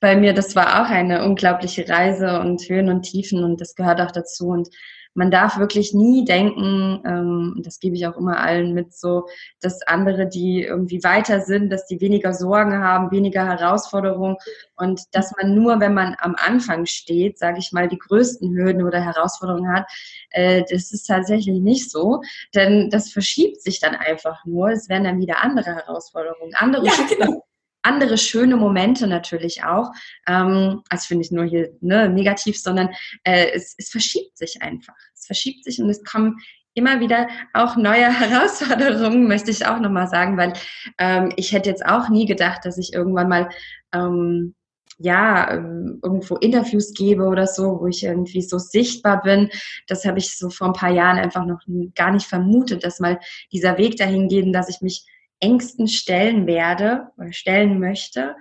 bei mir, das war auch eine unglaubliche Reise und Höhen und Tiefen und das gehört auch dazu. Und man darf wirklich nie denken, ähm, das gebe ich auch immer allen mit, so, dass andere, die irgendwie weiter sind, dass die weniger Sorgen haben, weniger Herausforderungen und dass man nur, wenn man am Anfang steht, sage ich mal, die größten Hürden oder Herausforderungen hat, äh, das ist tatsächlich nicht so, denn das verschiebt sich dann einfach nur. Es werden dann wieder andere Herausforderungen, andere ja, genau andere schöne Momente natürlich auch. Ähm, also finde ich nur hier ne, negativ, sondern äh, es, es verschiebt sich einfach. Es verschiebt sich und es kommen immer wieder auch neue Herausforderungen, möchte ich auch nochmal sagen, weil ähm, ich hätte jetzt auch nie gedacht, dass ich irgendwann mal ähm, ja, ähm, irgendwo Interviews gebe oder so, wo ich irgendwie so sichtbar bin. Das habe ich so vor ein paar Jahren einfach noch gar nicht vermutet, dass mal dieser Weg dahin geht, dass ich mich Ängsten stellen werde oder stellen möchte.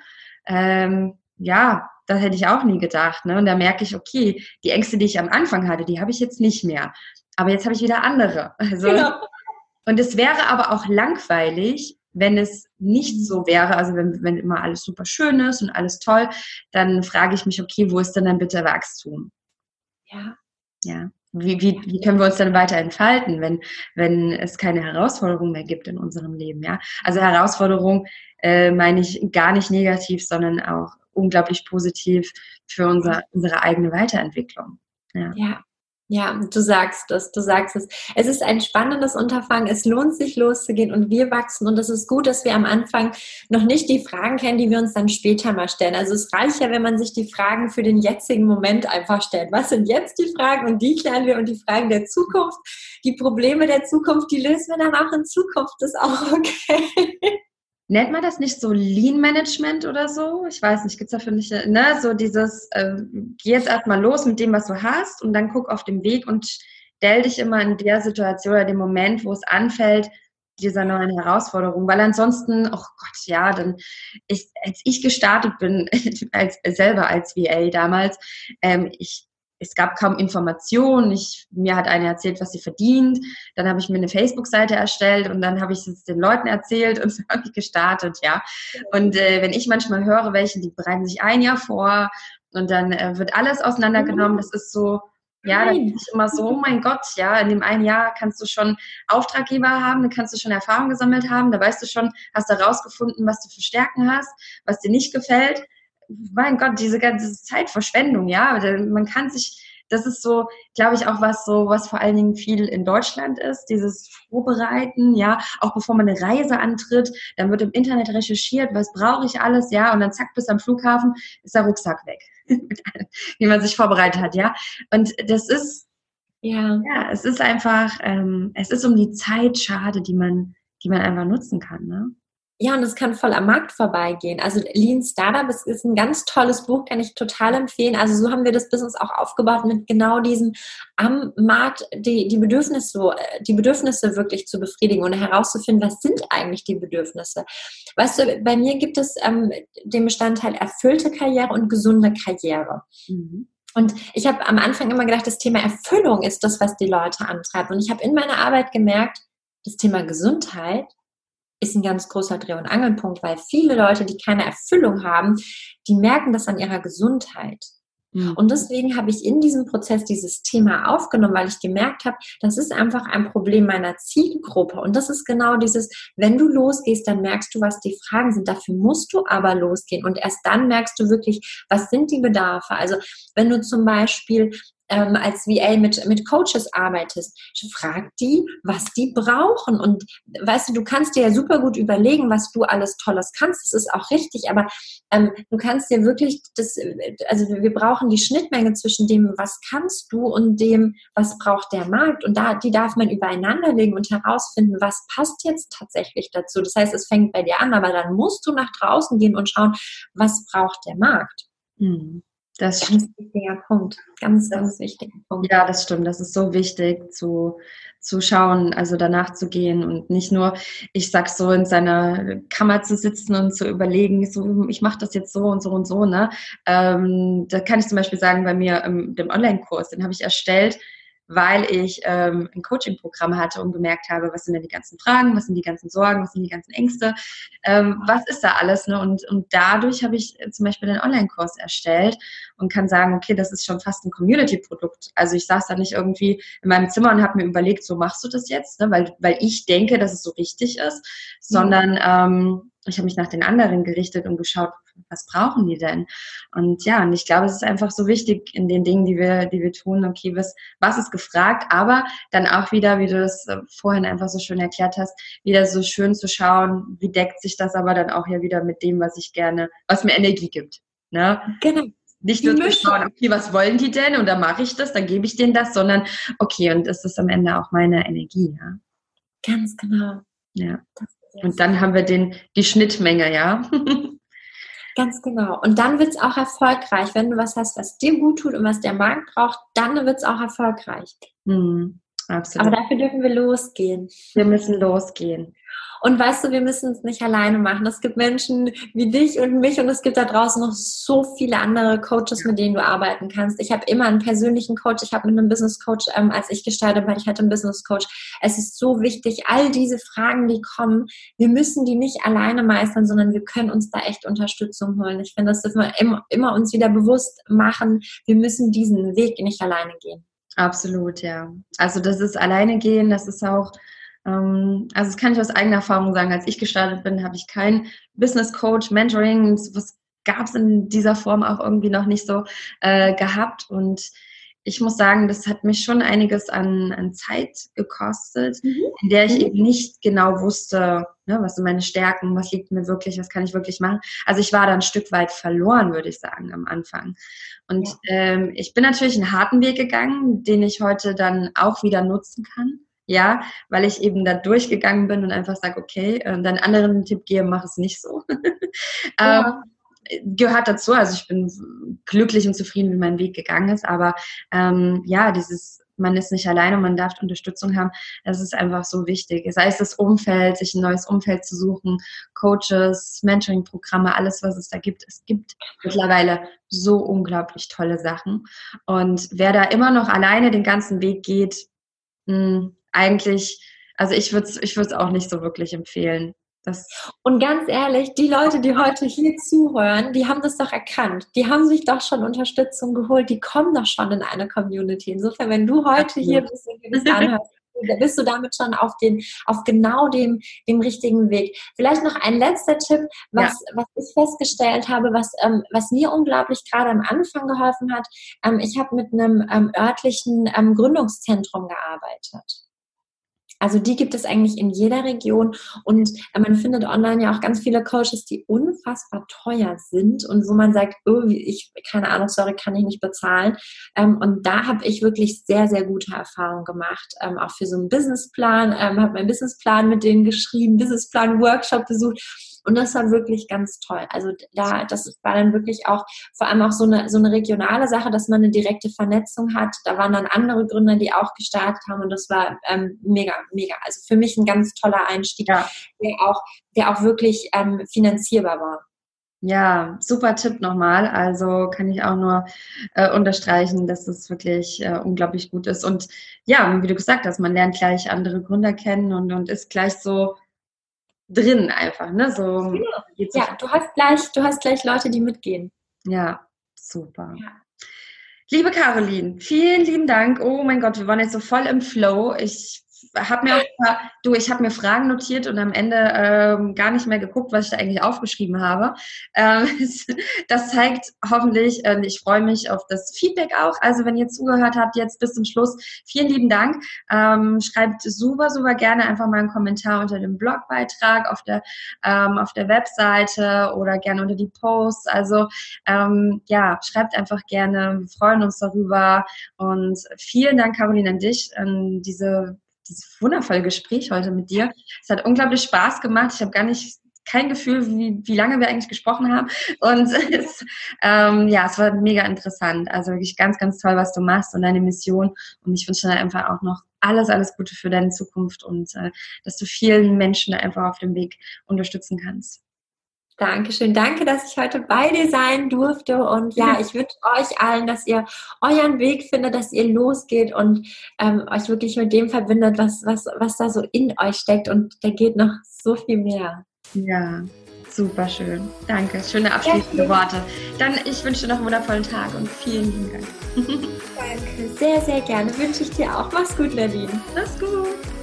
Ähm, ja, das hätte ich auch nie gedacht. Ne? Und da merke ich, okay, die Ängste, die ich am Anfang hatte, die habe ich jetzt nicht mehr. Aber jetzt habe ich wieder andere. Also, genau. Und es wäre aber auch langweilig, wenn es nicht so wäre, also wenn, wenn immer alles super schön ist und alles toll, dann frage ich mich, okay, wo ist denn dann bitte Wachstum? Ja. Ja wie, wie, wie können wir uns dann weiter entfalten, wenn, wenn es keine Herausforderungen mehr gibt in unserem Leben, ja? Also Herausforderung äh, meine ich gar nicht negativ, sondern auch unglaublich positiv für unser, unsere eigene Weiterentwicklung. Ja. ja. Ja, du sagst es, du sagst es. Es ist ein spannendes Unterfangen, es lohnt sich loszugehen und wir wachsen und es ist gut, dass wir am Anfang noch nicht die Fragen kennen, die wir uns dann später mal stellen. Also es reicht ja, wenn man sich die Fragen für den jetzigen Moment einfach stellt. Was sind jetzt die Fragen und die klären wir und die Fragen der Zukunft, die Probleme der Zukunft, die lösen wir dann auch in Zukunft, das ist auch okay. Nennt man das nicht so Lean Management oder so? Ich weiß nicht, gibt es dafür nicht, ne? So dieses, äh, geh jetzt erstmal los mit dem, was du hast und dann guck auf dem Weg und stell dich immer in der Situation oder dem Moment, wo es anfällt, dieser neuen Herausforderung, weil ansonsten, oh Gott, ja, dann ich, als ich gestartet bin, als selber als VA damals, ähm, ich es gab kaum Informationen. Ich, mir hat eine erzählt, was sie verdient. Dann habe ich mir eine Facebook-Seite erstellt und dann habe ich es den Leuten erzählt und so habe ich gestartet, ja. Und äh, wenn ich manchmal höre, welche, die bereiten sich ein Jahr vor und dann äh, wird alles auseinandergenommen, das ist so, Ja, da bin ich immer so, oh mein Gott, ja, in dem einen Jahr kannst du schon Auftraggeber haben, dann kannst du schon Erfahrung gesammelt haben, da weißt du schon, hast du herausgefunden, was du für Stärken hast, was dir nicht gefällt. Mein Gott, diese ganze Zeitverschwendung, ja, man kann sich das ist so, glaube ich, auch was so, was vor allen Dingen viel in Deutschland ist, dieses Vorbereiten, ja, auch bevor man eine Reise antritt, dann wird im Internet recherchiert, was brauche ich alles, ja, und dann zack, bis am Flughafen ist der Rucksack weg, wie man sich vorbereitet hat, ja. Und das ist, ja, ja es ist einfach, ähm, es ist um die Zeit schade, die man, die man einfach nutzen kann, ne? Ja, und es kann voll am Markt vorbeigehen. Also Lean Startup ist, ist, ein ganz tolles Buch, kann ich total empfehlen. Also so haben wir das Business auch aufgebaut mit genau diesem am Markt die, die Bedürfnisse, die Bedürfnisse wirklich zu befriedigen und herauszufinden, was sind eigentlich die Bedürfnisse. Weißt du, bei mir gibt es ähm, den Bestandteil erfüllte Karriere und gesunde Karriere. Mhm. Und ich habe am Anfang immer gedacht, das Thema Erfüllung ist das, was die Leute antreibt. Und ich habe in meiner Arbeit gemerkt, das Thema Gesundheit ist ein ganz großer Dreh- und Angelpunkt, weil viele Leute, die keine Erfüllung haben, die merken das an ihrer Gesundheit. Mhm. Und deswegen habe ich in diesem Prozess dieses Thema aufgenommen, weil ich gemerkt habe, das ist einfach ein Problem meiner Zielgruppe. Und das ist genau dieses, wenn du losgehst, dann merkst du, was die Fragen sind. Dafür musst du aber losgehen. Und erst dann merkst du wirklich, was sind die Bedarfe. Also wenn du zum Beispiel ähm, als VA mit, mit Coaches arbeitest, frag die, was die brauchen. Und weißt du, du kannst dir ja super gut überlegen, was du alles Tolles kannst. Das ist auch richtig, aber ähm, du kannst dir wirklich das, also wir brauchen die Schnittmenge zwischen dem, was kannst du und dem, was braucht der Markt. Und da, die darf man übereinander legen und herausfinden, was passt jetzt tatsächlich dazu. Das heißt, es fängt bei dir an, aber dann musst du nach draußen gehen und schauen, was braucht der Markt. Mhm. Das ist ein wichtiger Punkt. Ganz, ganz wichtiger Punkt. Ja, das stimmt. Das ist so wichtig zu, zu schauen, also danach zu gehen und nicht nur, ich sag so, in seiner Kammer zu sitzen und zu überlegen, so, ich mache das jetzt so und so und so, ne? Ähm, da kann ich zum Beispiel sagen, bei mir im dem Online-Kurs, den habe ich erstellt, weil ich ähm, ein Coaching-Programm hatte und gemerkt habe, was sind denn die ganzen Fragen, was sind die ganzen Sorgen, was sind die ganzen Ängste, ähm, was ist da alles. Ne? Und, und dadurch habe ich zum Beispiel den Online-Kurs erstellt und kann sagen, okay, das ist schon fast ein Community-Produkt. Also ich saß da nicht irgendwie in meinem Zimmer und habe mir überlegt, so machst du das jetzt, ne? weil, weil ich denke, dass es so richtig ist, sondern ähm, ich habe mich nach den anderen gerichtet und geschaut, was brauchen die denn? Und ja, und ich glaube, es ist einfach so wichtig in den Dingen, die wir, die wir tun, okay, was, was ist gefragt, aber dann auch wieder, wie du das äh, vorhin einfach so schön erklärt hast, wieder so schön zu schauen, wie deckt sich das aber dann auch ja wieder mit dem, was ich gerne, was mir Energie gibt. Ne? Genau. Nicht nur zu schauen, okay, was wollen die denn? Und dann mache ich das, dann gebe ich denen das, sondern okay, und das ist am Ende auch meine Energie, ja. Ganz genau. Ja. Und dann haben wir den, die Schnittmenge, ja. Ganz genau. Und dann wird es auch erfolgreich. Wenn du was hast, was dir gut tut und was der Markt braucht, dann wird es auch erfolgreich. Mhm, absolut. Aber dafür dürfen wir losgehen. Wir müssen losgehen. Und weißt du, wir müssen es nicht alleine machen. Es gibt Menschen wie dich und mich und es gibt da draußen noch so viele andere Coaches, mit denen du arbeiten kannst. Ich habe immer einen persönlichen Coach. Ich habe mit einem Business Coach, ähm, als ich gestartet war, ich hatte einen Business Coach. Es ist so wichtig, all diese Fragen, die kommen, wir müssen die nicht alleine meistern, sondern wir können uns da echt Unterstützung holen. Ich finde, das dürfen wir immer, immer uns wieder bewusst machen. Wir müssen diesen Weg nicht alleine gehen. Absolut, ja. Also das ist alleine gehen, das ist auch ähm, also das kann ich aus eigener Erfahrung sagen. Als ich gestartet bin, habe ich kein Business Coach, Mentoring, was gab es in dieser Form auch irgendwie noch nicht so äh, gehabt. Und ich muss sagen, das hat mich schon einiges an, an Zeit gekostet, mhm. in der ich mhm. eben nicht genau wusste, ne, was sind meine Stärken, was liegt mir wirklich, was kann ich wirklich machen. Also ich war da ein Stück weit verloren, würde ich sagen, am Anfang. Und ja. ähm, ich bin natürlich einen harten Weg gegangen, den ich heute dann auch wieder nutzen kann ja, weil ich eben da durchgegangen bin und einfach sage, okay, äh, dann anderen Tipp gehe, mach es nicht so. ja. Gehört dazu, also ich bin glücklich und zufrieden, wie mein Weg gegangen ist, aber ähm, ja, dieses man ist nicht alleine, man darf Unterstützung haben. Das ist einfach so wichtig. Sei es das Umfeld, sich ein neues Umfeld zu suchen, Coaches, Mentoring-Programme, alles, was es da gibt. Es gibt mittlerweile so unglaublich tolle Sachen. Und wer da immer noch alleine den ganzen Weg geht, mh, hm, eigentlich, also ich würde es ich auch nicht so wirklich empfehlen. Das und ganz ehrlich, die Leute, die heute hier zuhören, die haben das doch erkannt. Die haben sich doch schon Unterstützung geholt. Die kommen doch schon in eine Community. Insofern, wenn du heute hier bist und dir das anhörst, bist du damit schon auf den, auf genau dem, dem richtigen Weg. Vielleicht noch ein letzter Tipp, was, ja. was ich festgestellt habe, was, ähm, was mir unglaublich gerade am Anfang geholfen hat. Ähm, ich habe mit einem ähm, örtlichen ähm, Gründungszentrum gearbeitet. Also die gibt es eigentlich in jeder Region und äh, man findet online ja auch ganz viele Coaches, die unfassbar teuer sind und wo man sagt, oh, ich, keine Ahnung, sorry, kann ich nicht bezahlen. Ähm, und da habe ich wirklich sehr, sehr gute Erfahrungen gemacht, ähm, auch für so einen Businessplan, ähm, habe meinen Businessplan mit denen geschrieben, Businessplan-Workshop besucht und das war wirklich ganz toll. Also da, das war dann wirklich auch vor allem auch so eine, so eine regionale Sache, dass man eine direkte Vernetzung hat. Da waren dann andere Gründer, die auch gestartet haben und das war ähm, mega, mega. Also für mich ein ganz toller Einstieg, ja. der auch, der auch wirklich ähm, finanzierbar war. Ja, super Tipp nochmal. Also kann ich auch nur äh, unterstreichen, dass es wirklich äh, unglaublich gut ist. Und ja, wie du gesagt hast, man lernt gleich andere Gründer kennen und, und ist gleich so drin einfach, ne? So, ja, du hast gleich, du hast gleich Leute, die mitgehen. Ja, super. Ja. Liebe Caroline, vielen lieben Dank. Oh mein Gott, wir waren jetzt so voll im Flow. Ich habe mir auch, du, ich habe mir Fragen notiert und am Ende ähm, gar nicht mehr geguckt, was ich da eigentlich aufgeschrieben habe. Ähm, das zeigt hoffentlich, äh, ich freue mich auf das Feedback auch. Also wenn ihr zugehört habt, jetzt bis zum Schluss, vielen lieben Dank. Ähm, schreibt super, super gerne einfach mal einen Kommentar unter dem Blogbeitrag auf der, ähm, auf der Webseite oder gerne unter die Posts. Also ähm, ja, schreibt einfach gerne. Wir freuen uns darüber. Und vielen Dank, Caroline, an dich, an diese dieses wundervolle Gespräch heute mit dir. Es hat unglaublich Spaß gemacht. Ich habe gar nicht kein Gefühl, wie, wie lange wir eigentlich gesprochen haben. Und es, ähm, ja, es war mega interessant. Also wirklich ganz, ganz toll, was du machst und deine Mission. Und ich wünsche dir einfach auch noch alles, alles Gute für deine Zukunft und äh, dass du vielen Menschen einfach auf dem Weg unterstützen kannst. Dankeschön. Danke, dass ich heute bei dir sein durfte. Und ja, ich wünsche euch allen, dass ihr euren Weg findet, dass ihr losgeht und ähm, euch wirklich mit dem verbindet, was, was, was da so in euch steckt. Und da geht noch so viel mehr. Ja, super schön. Danke. Schöne abschließende Worte. Dann, ich wünsche dir noch einen wundervollen Tag und vielen lieben Dank. Danke. Sehr, sehr gerne. Wünsche ich dir auch. Mach's gut, Nadine. Mach's gut.